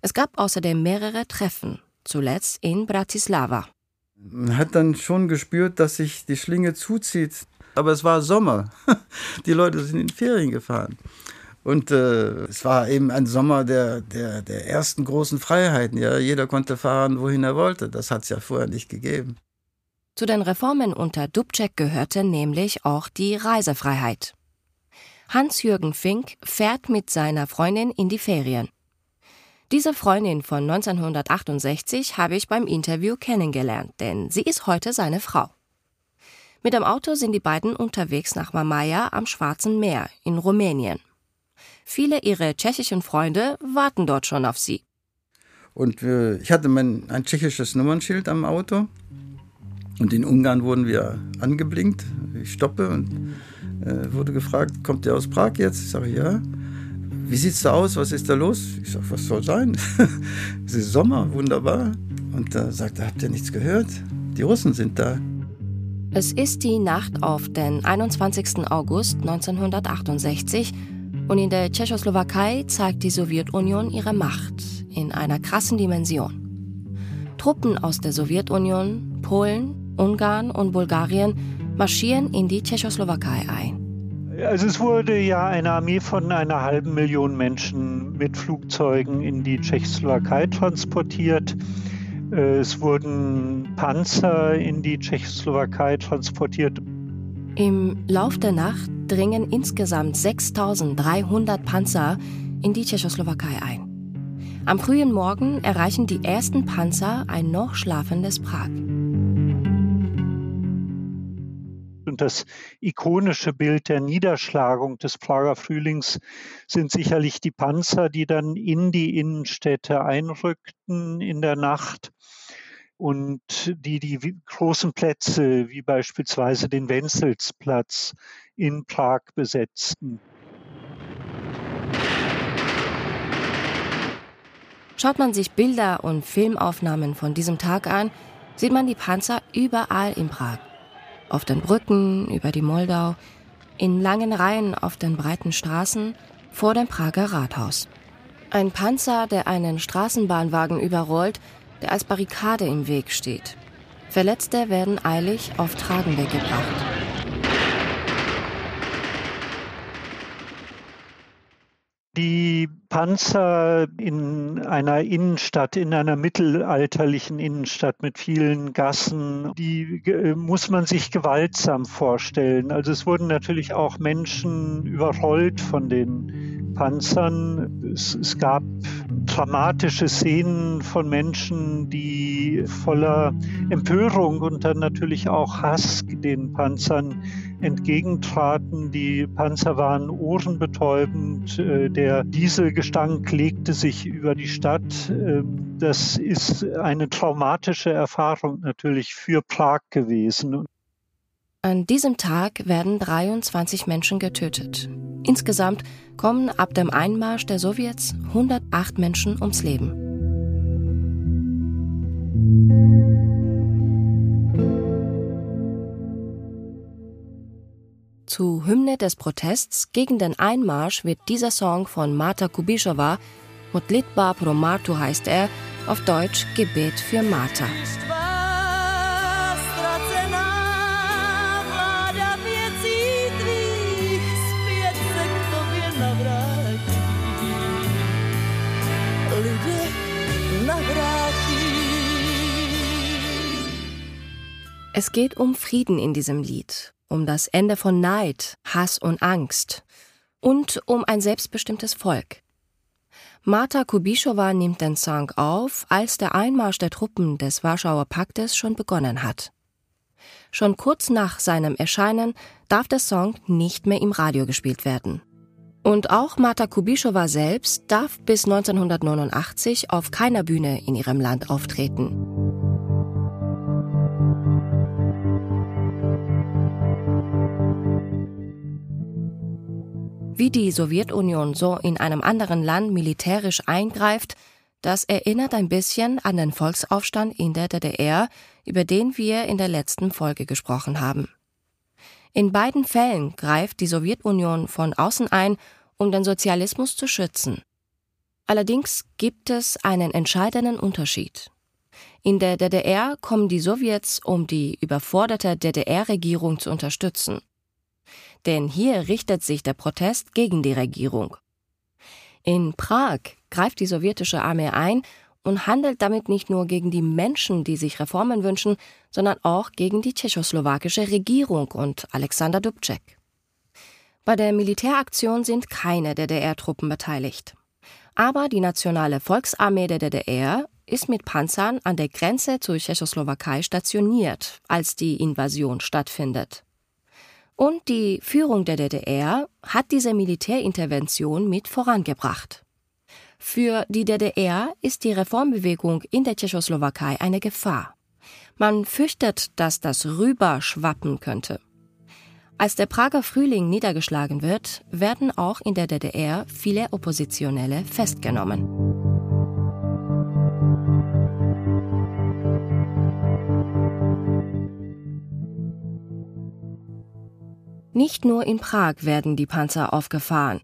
Es gab außerdem mehrere Treffen, zuletzt in Bratislava.
Man hat dann schon gespürt, dass sich die Schlinge zuzieht. Aber es war Sommer. Die Leute sind in Ferien gefahren. Und äh, es war eben ein Sommer der, der, der ersten großen Freiheiten. Ja, jeder konnte fahren, wohin er wollte. Das hat es ja vorher nicht gegeben.
Zu den Reformen unter Dubček gehörte nämlich auch die Reisefreiheit. Hans-Jürgen Fink fährt mit seiner Freundin in die Ferien. Diese Freundin von 1968 habe ich beim Interview kennengelernt, denn sie ist heute seine Frau. Mit dem Auto sind die beiden unterwegs nach Mamaia am Schwarzen Meer in Rumänien. Viele ihrer tschechischen Freunde warten dort schon auf sie.
Und äh, ich hatte mein, ein tschechisches Nummernschild am Auto. Und in Ungarn wurden wir angeblinkt. Ich stoppe und äh, wurde gefragt, kommt ihr aus Prag jetzt? Ich sage, ja. Wie sieht es da aus? Was ist da los? Ich sage, was soll sein? es ist Sommer, wunderbar. Und da sagt er, habt ihr nichts gehört? Die Russen sind da.
Es ist die Nacht auf den 21. August 1968 und in der Tschechoslowakei zeigt die Sowjetunion ihre Macht in einer krassen Dimension. Truppen aus der Sowjetunion, Polen, Ungarn und Bulgarien marschieren in die Tschechoslowakei ein.
Also es wurde ja eine Armee von einer halben Million Menschen mit Flugzeugen in die Tschechoslowakei transportiert. Äh, es wurden Panzer in die Tschechoslowakei transportiert.
Im Lauf der Nacht dringen insgesamt 6300 Panzer in die Tschechoslowakei ein. Am frühen Morgen erreichen die ersten Panzer ein noch schlafendes Prag.
Das ikonische Bild der Niederschlagung des Prager Frühlings sind sicherlich die Panzer, die dann in die Innenstädte einrückten in der Nacht und die die großen Plätze wie beispielsweise den Wenzelsplatz in Prag besetzten.
Schaut man sich Bilder und Filmaufnahmen von diesem Tag an, sieht man die Panzer überall in Prag auf den Brücken, über die Moldau, in langen Reihen auf den breiten Straßen vor dem Prager Rathaus. Ein Panzer, der einen Straßenbahnwagen überrollt, der als Barrikade im Weg steht. Verletzte werden eilig auf Tragende gebracht.
Die Panzer in einer Innenstadt, in einer mittelalterlichen Innenstadt mit vielen Gassen, die muss man sich gewaltsam vorstellen. Also es wurden natürlich auch Menschen überrollt von den Panzern. Es, es gab dramatische Szenen von Menschen, die voller Empörung und dann natürlich auch Hass den Panzern entgegentraten. Die Panzer waren ohrenbetäubend. Äh, der Dieselgestank legte sich über die Stadt. Ähm, das ist eine traumatische Erfahrung natürlich für Prag gewesen.
An diesem Tag werden 23 Menschen getötet. Insgesamt kommen ab dem Einmarsch der Sowjets 108 Menschen ums Leben. Zu Hymne des Protests gegen den Einmarsch wird dieser Song von Marta Kubischowa, Modlitba pro Martu heißt er, auf Deutsch Gebet für Marta. Es geht um Frieden in diesem Lied um das Ende von Neid, Hass und Angst und um ein selbstbestimmtes Volk. Marta Kubischowa nimmt den Song auf, als der Einmarsch der Truppen des Warschauer Paktes schon begonnen hat. Schon kurz nach seinem Erscheinen darf der Song nicht mehr im Radio gespielt werden. Und auch Marta Kubischowa selbst darf bis 1989 auf keiner Bühne in ihrem Land auftreten. Wie die Sowjetunion so in einem anderen Land militärisch eingreift, das erinnert ein bisschen an den Volksaufstand in der DDR, über den wir in der letzten Folge gesprochen haben. In beiden Fällen greift die Sowjetunion von außen ein, um den Sozialismus zu schützen. Allerdings gibt es einen entscheidenden Unterschied. In der DDR kommen die Sowjets, um die überforderte DDR-Regierung zu unterstützen. Denn hier richtet sich der Protest gegen die Regierung. In Prag greift die sowjetische Armee ein und handelt damit nicht nur gegen die Menschen, die sich Reformen wünschen, sondern auch gegen die tschechoslowakische Regierung und Alexander Dubček. Bei der Militäraktion sind keine DDR-Truppen beteiligt. Aber die Nationale Volksarmee der DDR ist mit Panzern an der Grenze zur Tschechoslowakei stationiert, als die Invasion stattfindet. Und die Führung der DDR hat diese Militärintervention mit vorangebracht. Für die DDR ist die Reformbewegung in der Tschechoslowakei eine Gefahr. Man fürchtet, dass das rüberschwappen könnte. Als der Prager Frühling niedergeschlagen wird, werden auch in der DDR viele Oppositionelle festgenommen. Nicht nur in Prag werden die Panzer aufgefahren.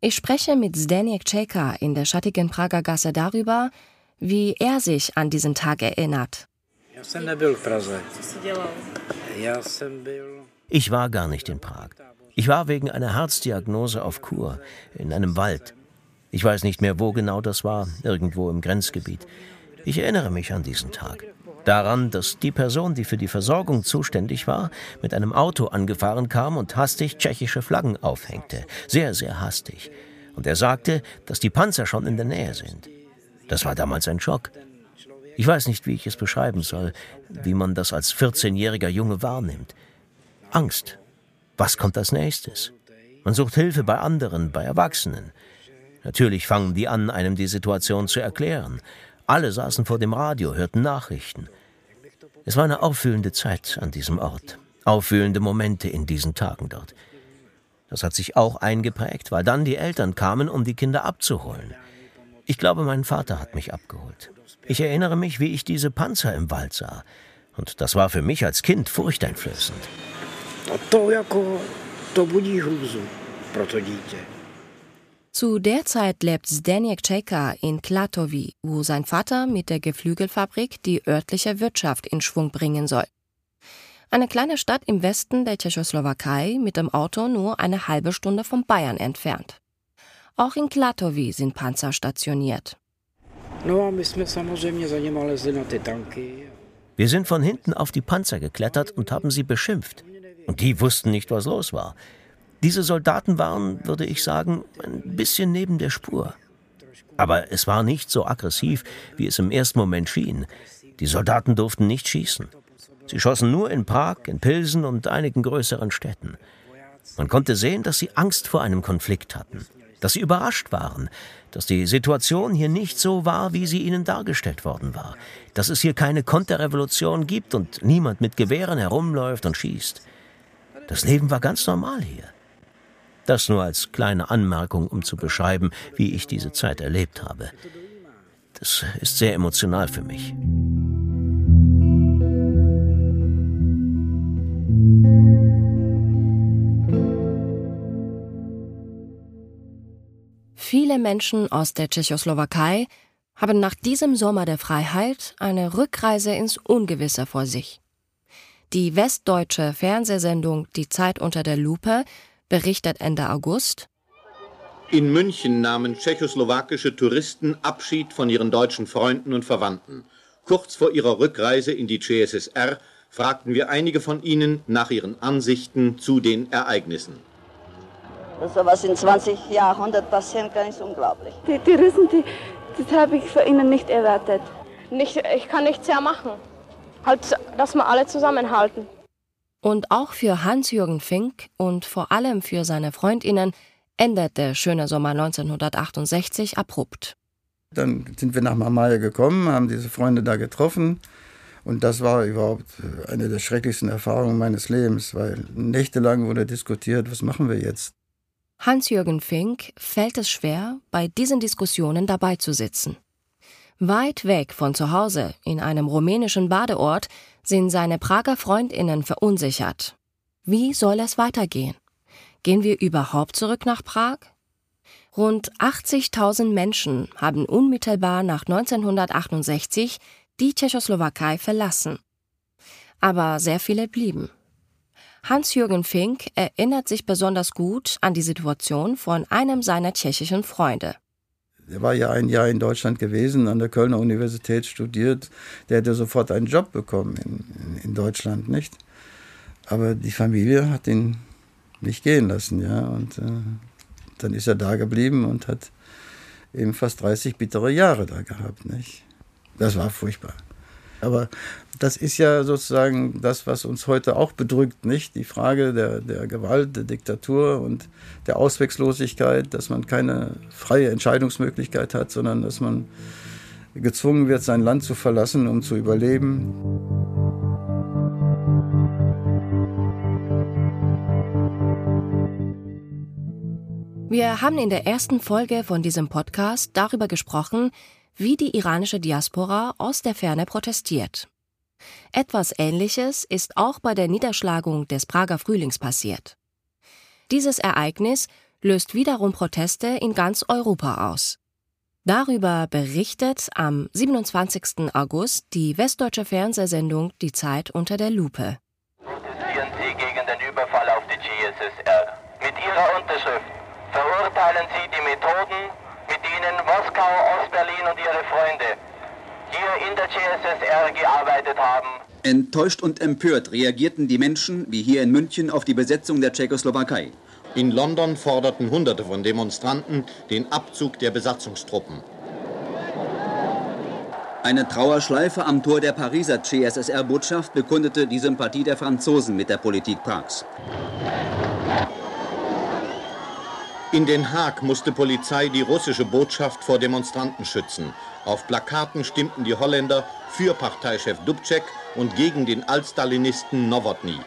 Ich spreche mit Zdeněk Čeka in der schattigen Prager Gasse darüber, wie er sich an diesen Tag erinnert.
Ich war gar nicht in Prag. Ich war wegen einer Herzdiagnose auf Kur, in einem Wald. Ich weiß nicht mehr, wo genau das war, irgendwo im Grenzgebiet. Ich erinnere mich an diesen Tag. Daran, dass die Person, die für die Versorgung zuständig war, mit einem Auto angefahren kam und hastig tschechische Flaggen aufhängte. Sehr, sehr hastig. Und er sagte, dass die Panzer schon in der Nähe sind. Das war damals ein Schock. Ich weiß nicht, wie ich es beschreiben soll, wie man das als 14-jähriger Junge wahrnimmt. Angst. Was kommt als nächstes? Man sucht Hilfe bei anderen, bei Erwachsenen. Natürlich fangen die an, einem die Situation zu erklären. Alle saßen vor dem Radio, hörten Nachrichten. Es war eine auffühlende Zeit an diesem Ort, auffühlende Momente in diesen Tagen dort. Das hat sich auch eingeprägt, weil dann die Eltern kamen, um die Kinder abzuholen. Ich glaube, mein Vater hat mich abgeholt. Ich erinnere mich, wie ich diese Panzer im Wald sah. Und das war für mich als Kind furchteinflößend. To jako, to budí hruzu
pro to dítě. Zu der Zeit lebt Zdeněk Čeka in Klatovi, wo sein Vater mit der Geflügelfabrik die örtliche Wirtschaft in Schwung bringen soll. Eine kleine Stadt im Westen der Tschechoslowakei mit dem Auto nur eine halbe Stunde von Bayern entfernt. Auch in Klatovi sind Panzer stationiert.
Wir sind von hinten auf die Panzer geklettert und haben sie beschimpft. Und die wussten nicht, was los war. Diese Soldaten waren, würde ich sagen, ein bisschen neben der Spur. Aber es war nicht so aggressiv, wie es im ersten Moment schien. Die Soldaten durften nicht schießen. Sie schossen nur in Prag, in Pilsen und einigen größeren Städten. Man konnte sehen, dass sie Angst vor einem Konflikt hatten, dass sie überrascht waren, dass die Situation hier nicht so war, wie sie ihnen dargestellt worden war, dass es hier keine Konterrevolution gibt und niemand mit Gewehren herumläuft und schießt. Das Leben war ganz normal hier. Das nur als kleine Anmerkung, um zu beschreiben, wie ich diese Zeit erlebt habe. Das ist sehr emotional für mich.
Viele Menschen aus der Tschechoslowakei haben nach diesem Sommer der Freiheit eine Rückreise ins Ungewisse vor sich. Die westdeutsche Fernsehsendung Die Zeit unter der Lupe berichtet Ende August.
In München nahmen tschechoslowakische Touristen Abschied von ihren deutschen Freunden und Verwandten. Kurz vor ihrer Rückreise in die CSSR fragten wir einige von ihnen nach ihren Ansichten zu den Ereignissen.
Also was in 20 Jahrhunderten passieren kann, ist unglaublich.
Die, die Russen, die, das habe ich von ihnen nicht erwartet.
Nicht, ich kann nichts mehr machen. Halt, dass wir alle zusammenhalten.
Und auch für Hans-Jürgen Fink und vor allem für seine Freundinnen endet der schöne Sommer 1968 abrupt.
Dann sind wir nach Mamaia gekommen, haben diese Freunde da getroffen. Und das war überhaupt eine der schrecklichsten Erfahrungen meines Lebens, weil nächtelang wurde diskutiert, was machen wir jetzt?
Hans-Jürgen Fink fällt es schwer, bei diesen Diskussionen dabei zu sitzen. Weit weg von zu Hause, in einem rumänischen Badeort, sind seine Prager Freundinnen verunsichert. Wie soll es weitergehen? Gehen wir überhaupt zurück nach Prag? Rund 80.000 Menschen haben unmittelbar nach 1968 die Tschechoslowakei verlassen. Aber sehr viele blieben. Hans-Jürgen Fink erinnert sich besonders gut an die Situation von einem seiner tschechischen Freunde.
Er war ja ein Jahr in Deutschland gewesen, an der Kölner Universität studiert. Der hätte sofort einen Job bekommen in, in Deutschland, nicht? Aber die Familie hat ihn nicht gehen lassen, ja. Und äh, dann ist er da geblieben und hat eben fast 30 bittere Jahre da gehabt, nicht? Das war furchtbar. Aber das ist ja sozusagen das, was uns heute auch bedrückt, nicht? Die Frage der, der Gewalt, der Diktatur und der Ausweglosigkeit, dass man keine freie Entscheidungsmöglichkeit hat, sondern dass man gezwungen wird, sein Land zu verlassen, um zu überleben.
Wir haben in der ersten Folge von diesem Podcast darüber gesprochen, wie die iranische Diaspora aus der Ferne protestiert. Etwas Ähnliches ist auch bei der Niederschlagung des Prager Frühlings passiert. Dieses Ereignis löst wiederum Proteste in ganz Europa aus. Darüber berichtet am 27. August die westdeutsche Fernsehsendung Die Zeit unter der Lupe.
Protestieren Sie gegen den Überfall auf die GSSR. Mit Ihrer Unterschrift verurteilen Sie die Methoden, mit denen Moskau, Ostberlin und ihre Freunde hier in der CSSR gearbeitet haben.
Enttäuscht und empört reagierten die Menschen, wie hier in München, auf die Besetzung der Tschechoslowakei.
In London forderten Hunderte von Demonstranten den Abzug der Besatzungstruppen.
Eine Trauerschleife am Tor der Pariser CSSR-Botschaft bekundete die Sympathie der Franzosen mit der Politik Prags.
In Den Haag musste Polizei die russische Botschaft vor Demonstranten schützen. Auf Plakaten stimmten die Holländer für Parteichef Dubček und gegen den Altstalinisten Nowotny.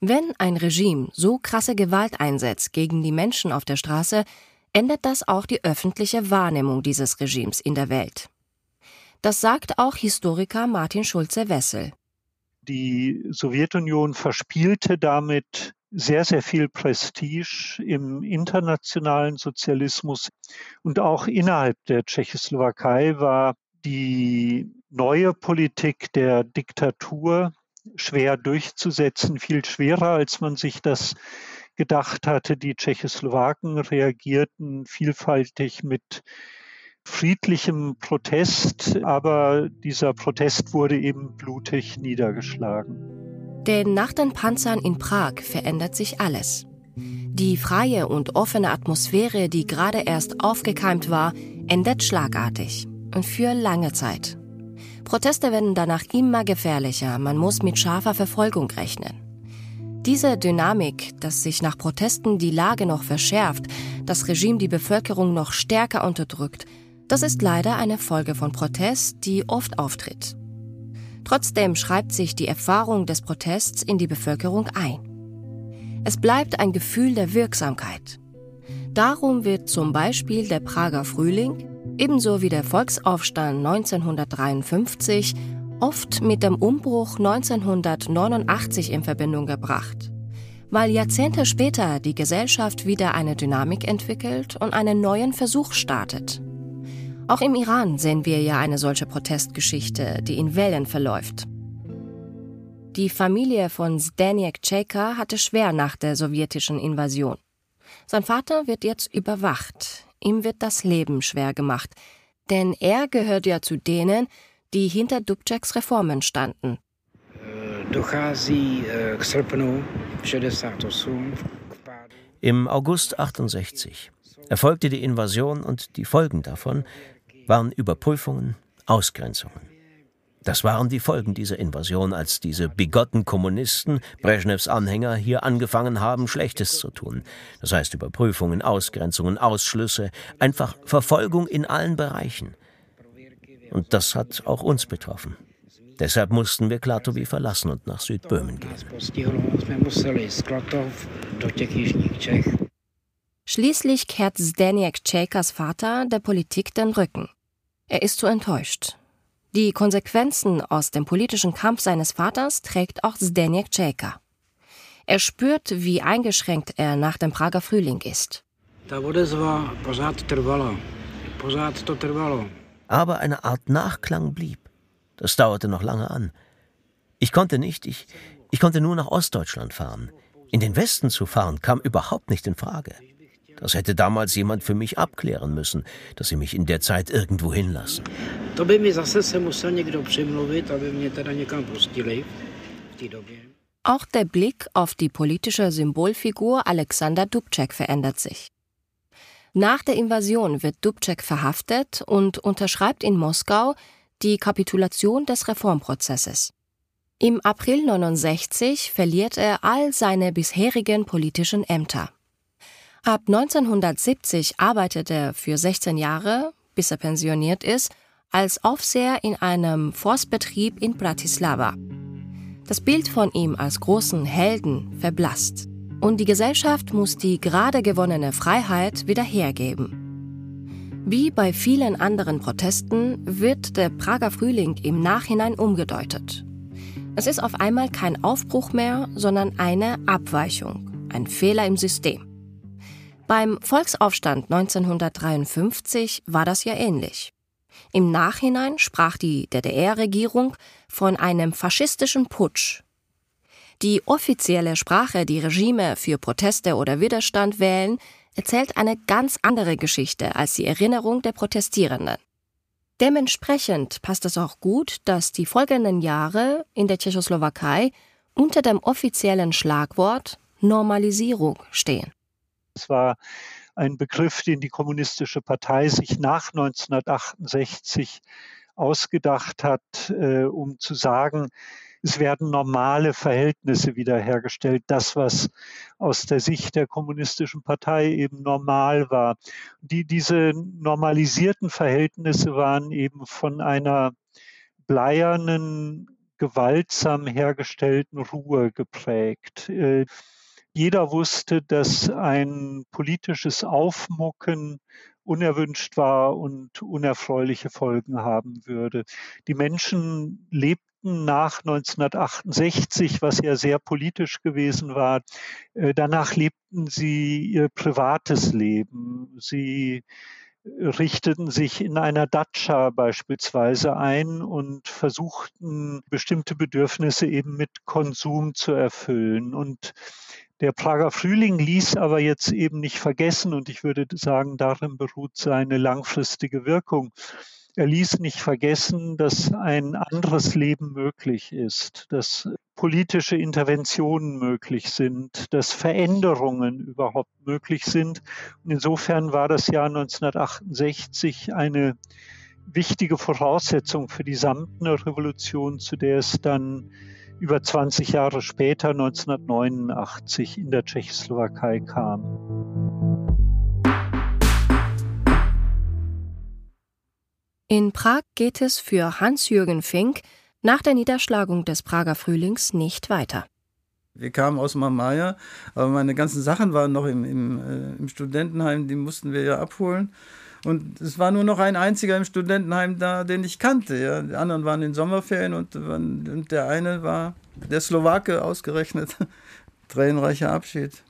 Wenn ein Regime so krasse Gewalt einsetzt gegen die Menschen auf der Straße, ändert das auch die öffentliche Wahrnehmung dieses Regimes in der Welt. Das sagt auch Historiker Martin Schulze-Wessel.
Die Sowjetunion verspielte damit sehr, sehr viel Prestige im internationalen Sozialismus und auch innerhalb der Tschechoslowakei war die neue Politik der Diktatur schwer durchzusetzen, viel schwerer, als man sich das gedacht hatte. Die Tschechoslowaken reagierten vielfältig mit friedlichem Protest, aber dieser Protest wurde eben blutig niedergeschlagen.
Denn nach den Panzern in Prag verändert sich alles. Die freie und offene Atmosphäre, die gerade erst aufgekeimt war, endet schlagartig und für lange Zeit. Proteste werden danach immer gefährlicher, man muss mit scharfer Verfolgung rechnen. Diese Dynamik, dass sich nach Protesten die Lage noch verschärft, das Regime die Bevölkerung noch stärker unterdrückt, das ist leider eine Folge von Protest, die oft auftritt. Trotzdem schreibt sich die Erfahrung des Protests in die Bevölkerung ein. Es bleibt ein Gefühl der Wirksamkeit. Darum wird zum Beispiel der Prager Frühling, ebenso wie der Volksaufstand 1953, oft mit dem Umbruch 1989 in Verbindung gebracht. Weil Jahrzehnte später die Gesellschaft wieder eine Dynamik entwickelt und einen neuen Versuch startet. Auch im Iran sehen wir ja eine solche Protestgeschichte, die in Wellen verläuft. Die Familie von Zdeniak Cheka hatte schwer nach der sowjetischen Invasion. Sein Vater wird jetzt überwacht. Ihm wird das Leben schwer gemacht. Denn er gehört ja zu denen, die hinter Dubčeks Reformen standen.
Im August 68 erfolgte die Invasion und die Folgen davon waren Überprüfungen, Ausgrenzungen. Das waren die Folgen dieser Invasion, als diese bigotten Kommunisten, Brezhnevs Anhänger, hier angefangen haben, Schlechtes zu tun. Das heißt Überprüfungen, Ausgrenzungen, Ausschlüsse, einfach Verfolgung in allen Bereichen. Und das hat auch uns betroffen. Deshalb mussten wir Klatovy verlassen und nach Südböhmen gehen.
Schließlich kehrt Zdeniak Čekas Vater der Politik den Rücken. Er ist so enttäuscht. Die Konsequenzen aus dem politischen Kampf seines Vaters trägt auch Zdeněk Čeka. Er spürt, wie eingeschränkt er nach dem Prager Frühling ist.
Aber eine Art Nachklang blieb. Das dauerte noch lange an. Ich konnte nicht, ich, ich konnte nur nach Ostdeutschland fahren. In den Westen zu fahren kam überhaupt nicht in Frage. Das hätte damals jemand für mich abklären müssen, dass sie mich in der Zeit irgendwo hinlassen.
Auch der Blick auf die politische Symbolfigur Alexander Dubček verändert sich. Nach der Invasion wird Dubček verhaftet und unterschreibt in Moskau die Kapitulation des Reformprozesses. Im April 69 verliert er all seine bisherigen politischen Ämter. Ab 1970 arbeitet er für 16 Jahre, bis er pensioniert ist, als Aufseher in einem Forstbetrieb in Bratislava. Das Bild von ihm als großen Helden verblasst und die Gesellschaft muss die gerade gewonnene Freiheit wieder hergeben. Wie bei vielen anderen Protesten wird der Prager Frühling im Nachhinein umgedeutet. Es ist auf einmal kein Aufbruch mehr, sondern eine Abweichung, ein Fehler im System. Beim Volksaufstand 1953 war das ja ähnlich. Im Nachhinein sprach die DDR-Regierung von einem faschistischen Putsch. Die offizielle Sprache, die Regime für Proteste oder Widerstand wählen, erzählt eine ganz andere Geschichte als die Erinnerung der Protestierenden. Dementsprechend passt es auch gut, dass die folgenden Jahre in der Tschechoslowakei unter dem offiziellen Schlagwort Normalisierung stehen.
Es war ein Begriff, den die Kommunistische Partei sich nach 1968 ausgedacht hat, äh, um zu sagen, es werden normale Verhältnisse wiederhergestellt, das, was aus der Sicht der kommunistischen Partei eben normal war. Die, diese normalisierten Verhältnisse waren eben von einer bleiernen, gewaltsam hergestellten Ruhe geprägt. Äh, jeder wusste, dass ein politisches Aufmucken unerwünscht war und unerfreuliche Folgen haben würde. Die Menschen lebten nach 1968, was ja sehr politisch gewesen war, äh, danach lebten sie ihr privates Leben. Sie richteten sich in einer Datscha beispielsweise ein und versuchten bestimmte Bedürfnisse eben mit Konsum zu erfüllen. Und der Prager Frühling ließ aber jetzt eben nicht vergessen, und ich würde sagen, darin beruht seine langfristige Wirkung. Er ließ nicht vergessen, dass ein anderes Leben möglich ist, dass politische Interventionen möglich sind, dass Veränderungen überhaupt möglich sind. Und insofern war das Jahr 1968 eine wichtige Voraussetzung für die Samtner Revolution, zu der es dann über 20 Jahre später, 1989, in der Tschechoslowakei kam.
In Prag geht es für Hans-Jürgen Fink nach der Niederschlagung des Prager Frühlings nicht weiter.
Wir kamen aus Mamaja, aber meine ganzen Sachen waren noch im, im, äh, im Studentenheim, die mussten wir ja abholen. Und es war nur noch ein einziger im Studentenheim da, den ich kannte. Ja. Die anderen waren in Sommerferien und, und der eine war der Slowake ausgerechnet. Tränenreicher Abschied.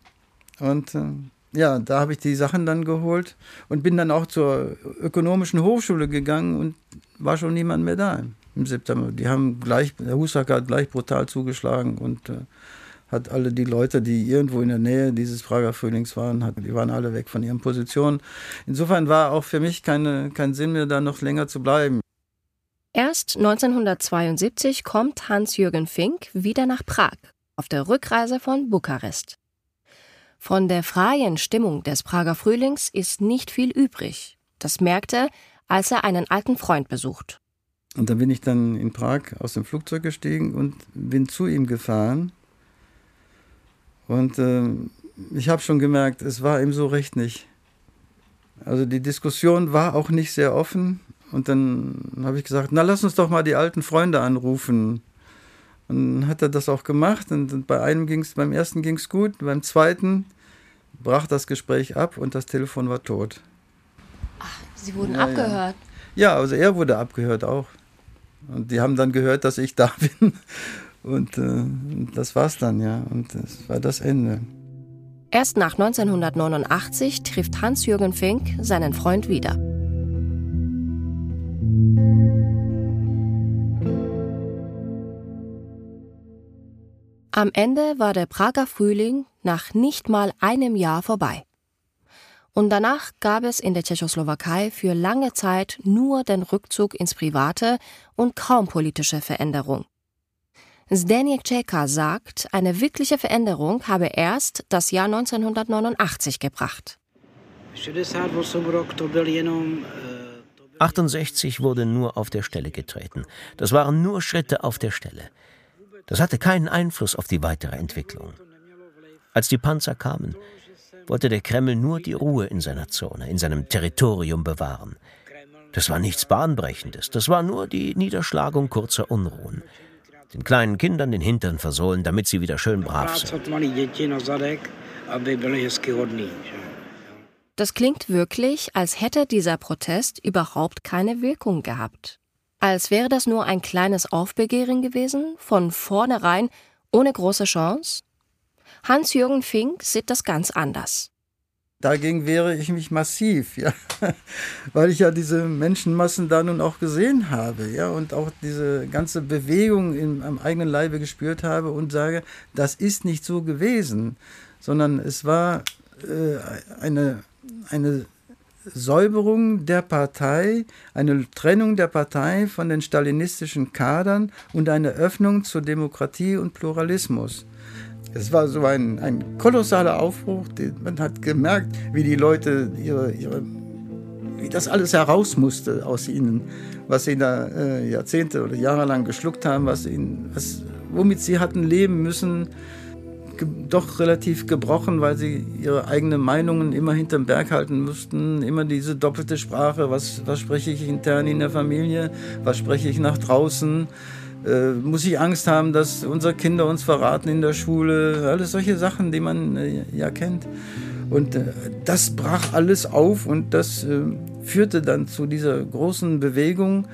Und äh, ja, da habe ich die Sachen dann geholt und bin dann auch zur ökonomischen Hochschule gegangen und war schon niemand mehr da im September. Die haben gleich, der Husacker hat gleich brutal zugeschlagen und äh, hat alle die Leute, die irgendwo in der Nähe dieses Prager Frühlings waren, hat, die waren alle weg von ihren Positionen. Insofern war auch für mich keine, kein Sinn mehr, da noch länger zu bleiben.
Erst 1972 kommt Hans-Jürgen Fink wieder nach Prag auf der Rückreise von Bukarest. Von der freien Stimmung des Prager Frühlings ist nicht viel übrig. Das merkt er, als er einen alten Freund besucht.
Und dann bin ich dann in Prag aus dem Flugzeug gestiegen und bin zu ihm gefahren und äh, ich habe schon gemerkt, es war ihm so recht nicht. Also die Diskussion war auch nicht sehr offen. Und dann habe ich gesagt, na lass uns doch mal die alten Freunde anrufen. Und dann hat er das auch gemacht. Und bei einem ging's, beim ersten ging es gut, beim zweiten brach das Gespräch ab und das Telefon war tot.
Ach, Sie wurden ja, abgehört.
Ja. ja, also er wurde abgehört auch. Und die haben dann gehört, dass ich da bin. Und äh, das war's dann, ja. Und das war das Ende.
Erst nach 1989 trifft Hans-Jürgen Fink seinen Freund wieder. Am Ende war der Prager Frühling nach nicht mal einem Jahr vorbei. Und danach gab es in der Tschechoslowakei für lange Zeit nur den Rückzug ins Private und kaum politische Veränderung. Zdeněk Čeka sagt, eine wirkliche Veränderung habe erst das Jahr 1989 gebracht.
68 wurde nur auf der Stelle getreten. Das waren nur Schritte auf der Stelle. Das hatte keinen Einfluss auf die weitere Entwicklung. Als die Panzer kamen, wollte der Kreml nur die Ruhe in seiner Zone, in seinem Territorium bewahren. Das war nichts Bahnbrechendes, das war nur die Niederschlagung kurzer Unruhen. Den kleinen Kindern den Hintern versohlen, damit sie wieder schön brav sind.
Das klingt wirklich, als hätte dieser Protest überhaupt keine Wirkung gehabt. Als wäre das nur ein kleines Aufbegehren gewesen, von vornherein ohne große Chance? Hans-Jürgen Fink sieht das ganz anders.
Dagegen wehre ich mich massiv, ja, weil ich ja diese Menschenmassen da nun auch gesehen habe, ja, und auch diese ganze Bewegung in, am eigenen Leibe gespürt habe und sage, das ist nicht so gewesen, sondern es war äh, eine, eine Säuberung der Partei, eine Trennung der Partei von den stalinistischen Kadern und eine Öffnung zur Demokratie und Pluralismus. Es war so ein, ein kolossaler Aufbruch. Man hat gemerkt, wie die Leute ihre, ihre wie das alles heraus musste aus ihnen, was sie da äh, Jahrzehnte oder Jahre lang geschluckt haben, was ihnen, was, womit sie hatten leben müssen, doch relativ gebrochen, weil sie ihre eigenen Meinungen immer hinterm Berg halten mussten, immer diese doppelte Sprache, was, was spreche ich intern in der Familie, was spreche ich nach draußen äh, muss ich Angst haben, dass unsere Kinder uns verraten in der Schule? Alles solche Sachen, die man äh, ja kennt. Und äh, das brach alles auf und das äh, führte dann zu dieser großen Bewegung.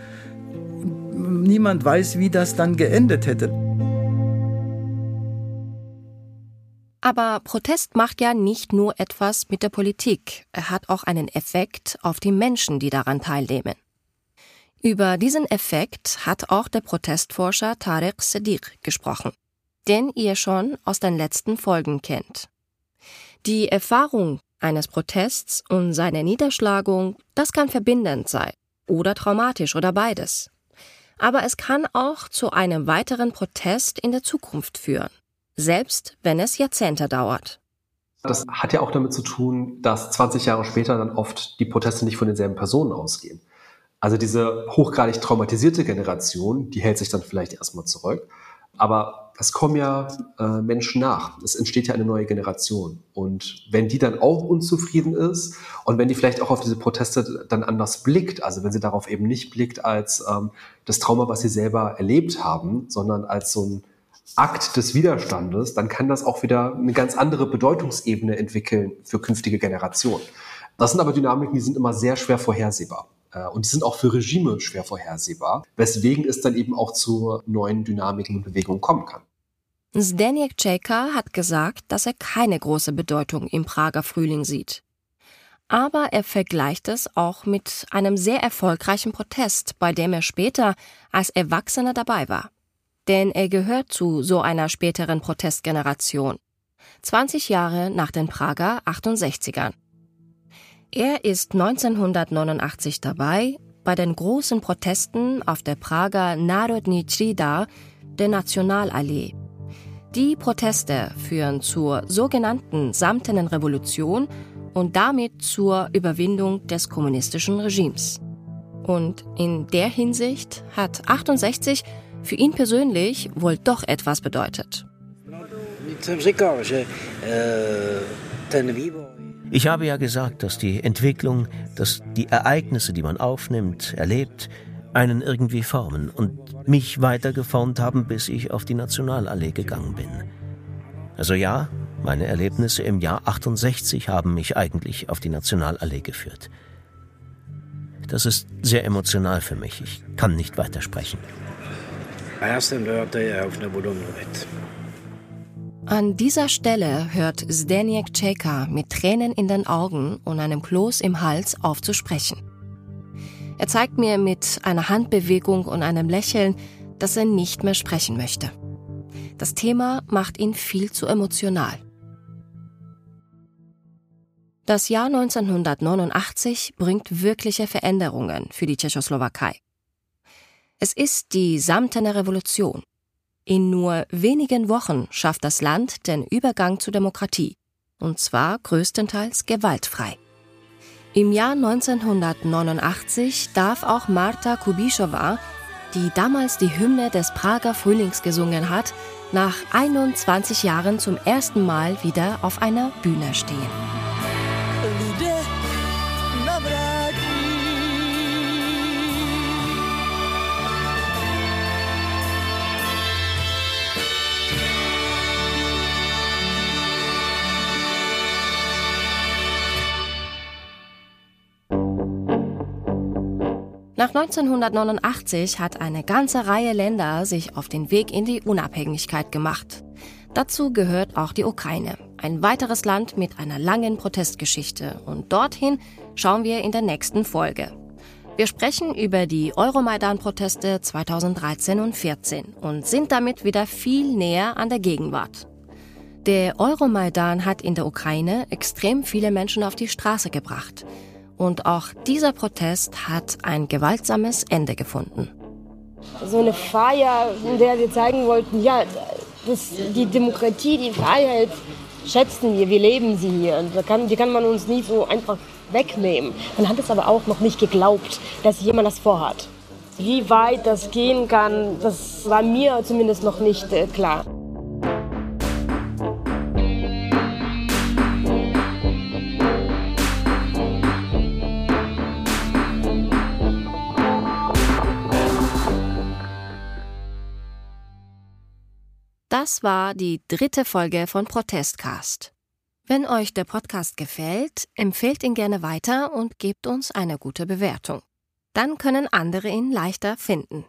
Niemand weiß, wie das dann geendet hätte.
Aber Protest macht ja nicht nur etwas mit der Politik, er hat auch einen Effekt auf die Menschen, die daran teilnehmen. Über diesen Effekt hat auch der Protestforscher Tarek Sadiq gesprochen, den ihr schon aus den letzten Folgen kennt. Die Erfahrung eines Protests und seine Niederschlagung, das kann verbindend sein oder traumatisch oder beides. Aber es kann auch zu einem weiteren Protest in der Zukunft führen, selbst wenn es Jahrzehnte dauert.
Das hat ja auch damit zu tun, dass 20 Jahre später dann oft die Proteste nicht von denselben Personen ausgehen. Also diese hochgradig traumatisierte Generation, die hält sich dann vielleicht erstmal zurück. Aber es kommen ja äh, Menschen nach. Es entsteht ja eine neue Generation. Und wenn die dann auch unzufrieden ist und wenn die vielleicht auch auf diese Proteste dann anders blickt, also wenn sie darauf eben nicht blickt als ähm, das Trauma, was sie selber erlebt haben, sondern als so ein Akt des Widerstandes, dann kann das auch wieder eine ganz andere Bedeutungsebene entwickeln für künftige Generationen. Das sind aber Dynamiken, die sind immer sehr schwer vorhersehbar. Äh, und die sind auch für Regime schwer vorhersehbar, weswegen es dann eben auch zu neuen Dynamiken und Bewegungen kommen kann.
Zdeněk Čeka hat gesagt, dass er keine große Bedeutung im Prager Frühling sieht. Aber er vergleicht es auch mit einem sehr erfolgreichen Protest, bei dem er später als Erwachsener dabei war. Denn er gehört zu so einer späteren Protestgeneration. 20 Jahre nach den Prager 68ern. Er ist 1989 dabei bei den großen Protesten auf der Prager Narodni Trida, der Nationalallee. Die Proteste führen zur sogenannten Samtenen Revolution und damit zur Überwindung des kommunistischen Regimes. Und in der Hinsicht hat 68 für ihn persönlich wohl doch etwas bedeutet.
Ich habe ja gesagt, dass die Entwicklung, dass die Ereignisse, die man aufnimmt, erlebt, einen irgendwie formen und mich weiter geformt haben, bis ich auf die Nationalallee gegangen bin. Also ja, meine Erlebnisse im Jahr 68 haben mich eigentlich auf die Nationalallee geführt. Das ist sehr emotional für mich. Ich kann nicht weitersprechen.
A já jsem do a už nebudu mluvit.
An dieser Stelle hört Zdeněk Čeka mit Tränen in den Augen und einem Kloß im Hals auf zu sprechen. Er zeigt mir mit einer Handbewegung und einem Lächeln, dass er nicht mehr sprechen möchte. Das Thema macht ihn viel zu emotional. Das Jahr 1989 bringt wirkliche Veränderungen für die Tschechoslowakei. Es ist die samtene Revolution. In nur wenigen Wochen schafft das Land den Übergang zur Demokratie, und zwar größtenteils gewaltfrei. Im Jahr 1989 darf auch Marta Kubischowa, die damals die Hymne des Prager Frühlings gesungen hat, nach 21 Jahren zum ersten Mal wieder auf einer Bühne stehen. Nach 1989 hat eine ganze Reihe Länder sich auf den Weg in die Unabhängigkeit gemacht. Dazu gehört auch die Ukraine, ein weiteres Land mit einer langen Protestgeschichte. Und dorthin schauen wir in der nächsten Folge. Wir sprechen über die Euromaidan-Proteste 2013 und 2014 und sind damit wieder viel näher an der Gegenwart. Der Euromaidan hat in der Ukraine extrem viele Menschen auf die Straße gebracht. Und auch dieser Protest hat ein gewaltsames Ende gefunden.
So eine Feier, in der wir zeigen wollten, ja, das, die Demokratie, die Freiheit schätzen wir, wir leben sie hier. Und kann, die kann man uns nie so einfach wegnehmen. Man hat es aber auch noch nicht geglaubt, dass jemand das vorhat. Wie weit das gehen kann, das war mir zumindest noch nicht äh, klar.
Das war die dritte Folge von Protestcast. Wenn euch der Podcast gefällt, empfehlt ihn gerne weiter und gebt uns eine gute Bewertung. Dann können andere ihn leichter finden.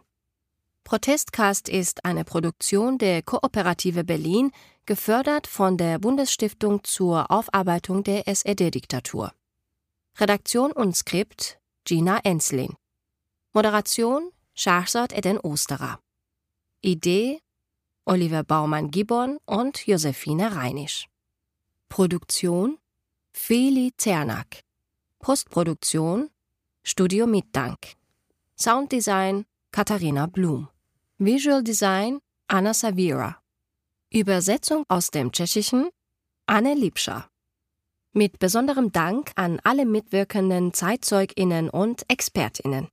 Protestcast ist eine Produktion der Kooperative Berlin, gefördert von der Bundesstiftung zur Aufarbeitung der SED-Diktatur. Redaktion und Skript Gina Enslin. Moderation Shahzad Eden Osterer. Idee Oliver Baumann-Gibbon und Josephine Reinisch. Produktion Feli Zernak. Postproduktion Studio Mitdank. Sounddesign Katharina Blum. Visual Design Anna Savira. Übersetzung aus dem Tschechischen Anne Liebscher. Mit besonderem Dank an alle mitwirkenden ZeitzeugInnen und ExpertInnen.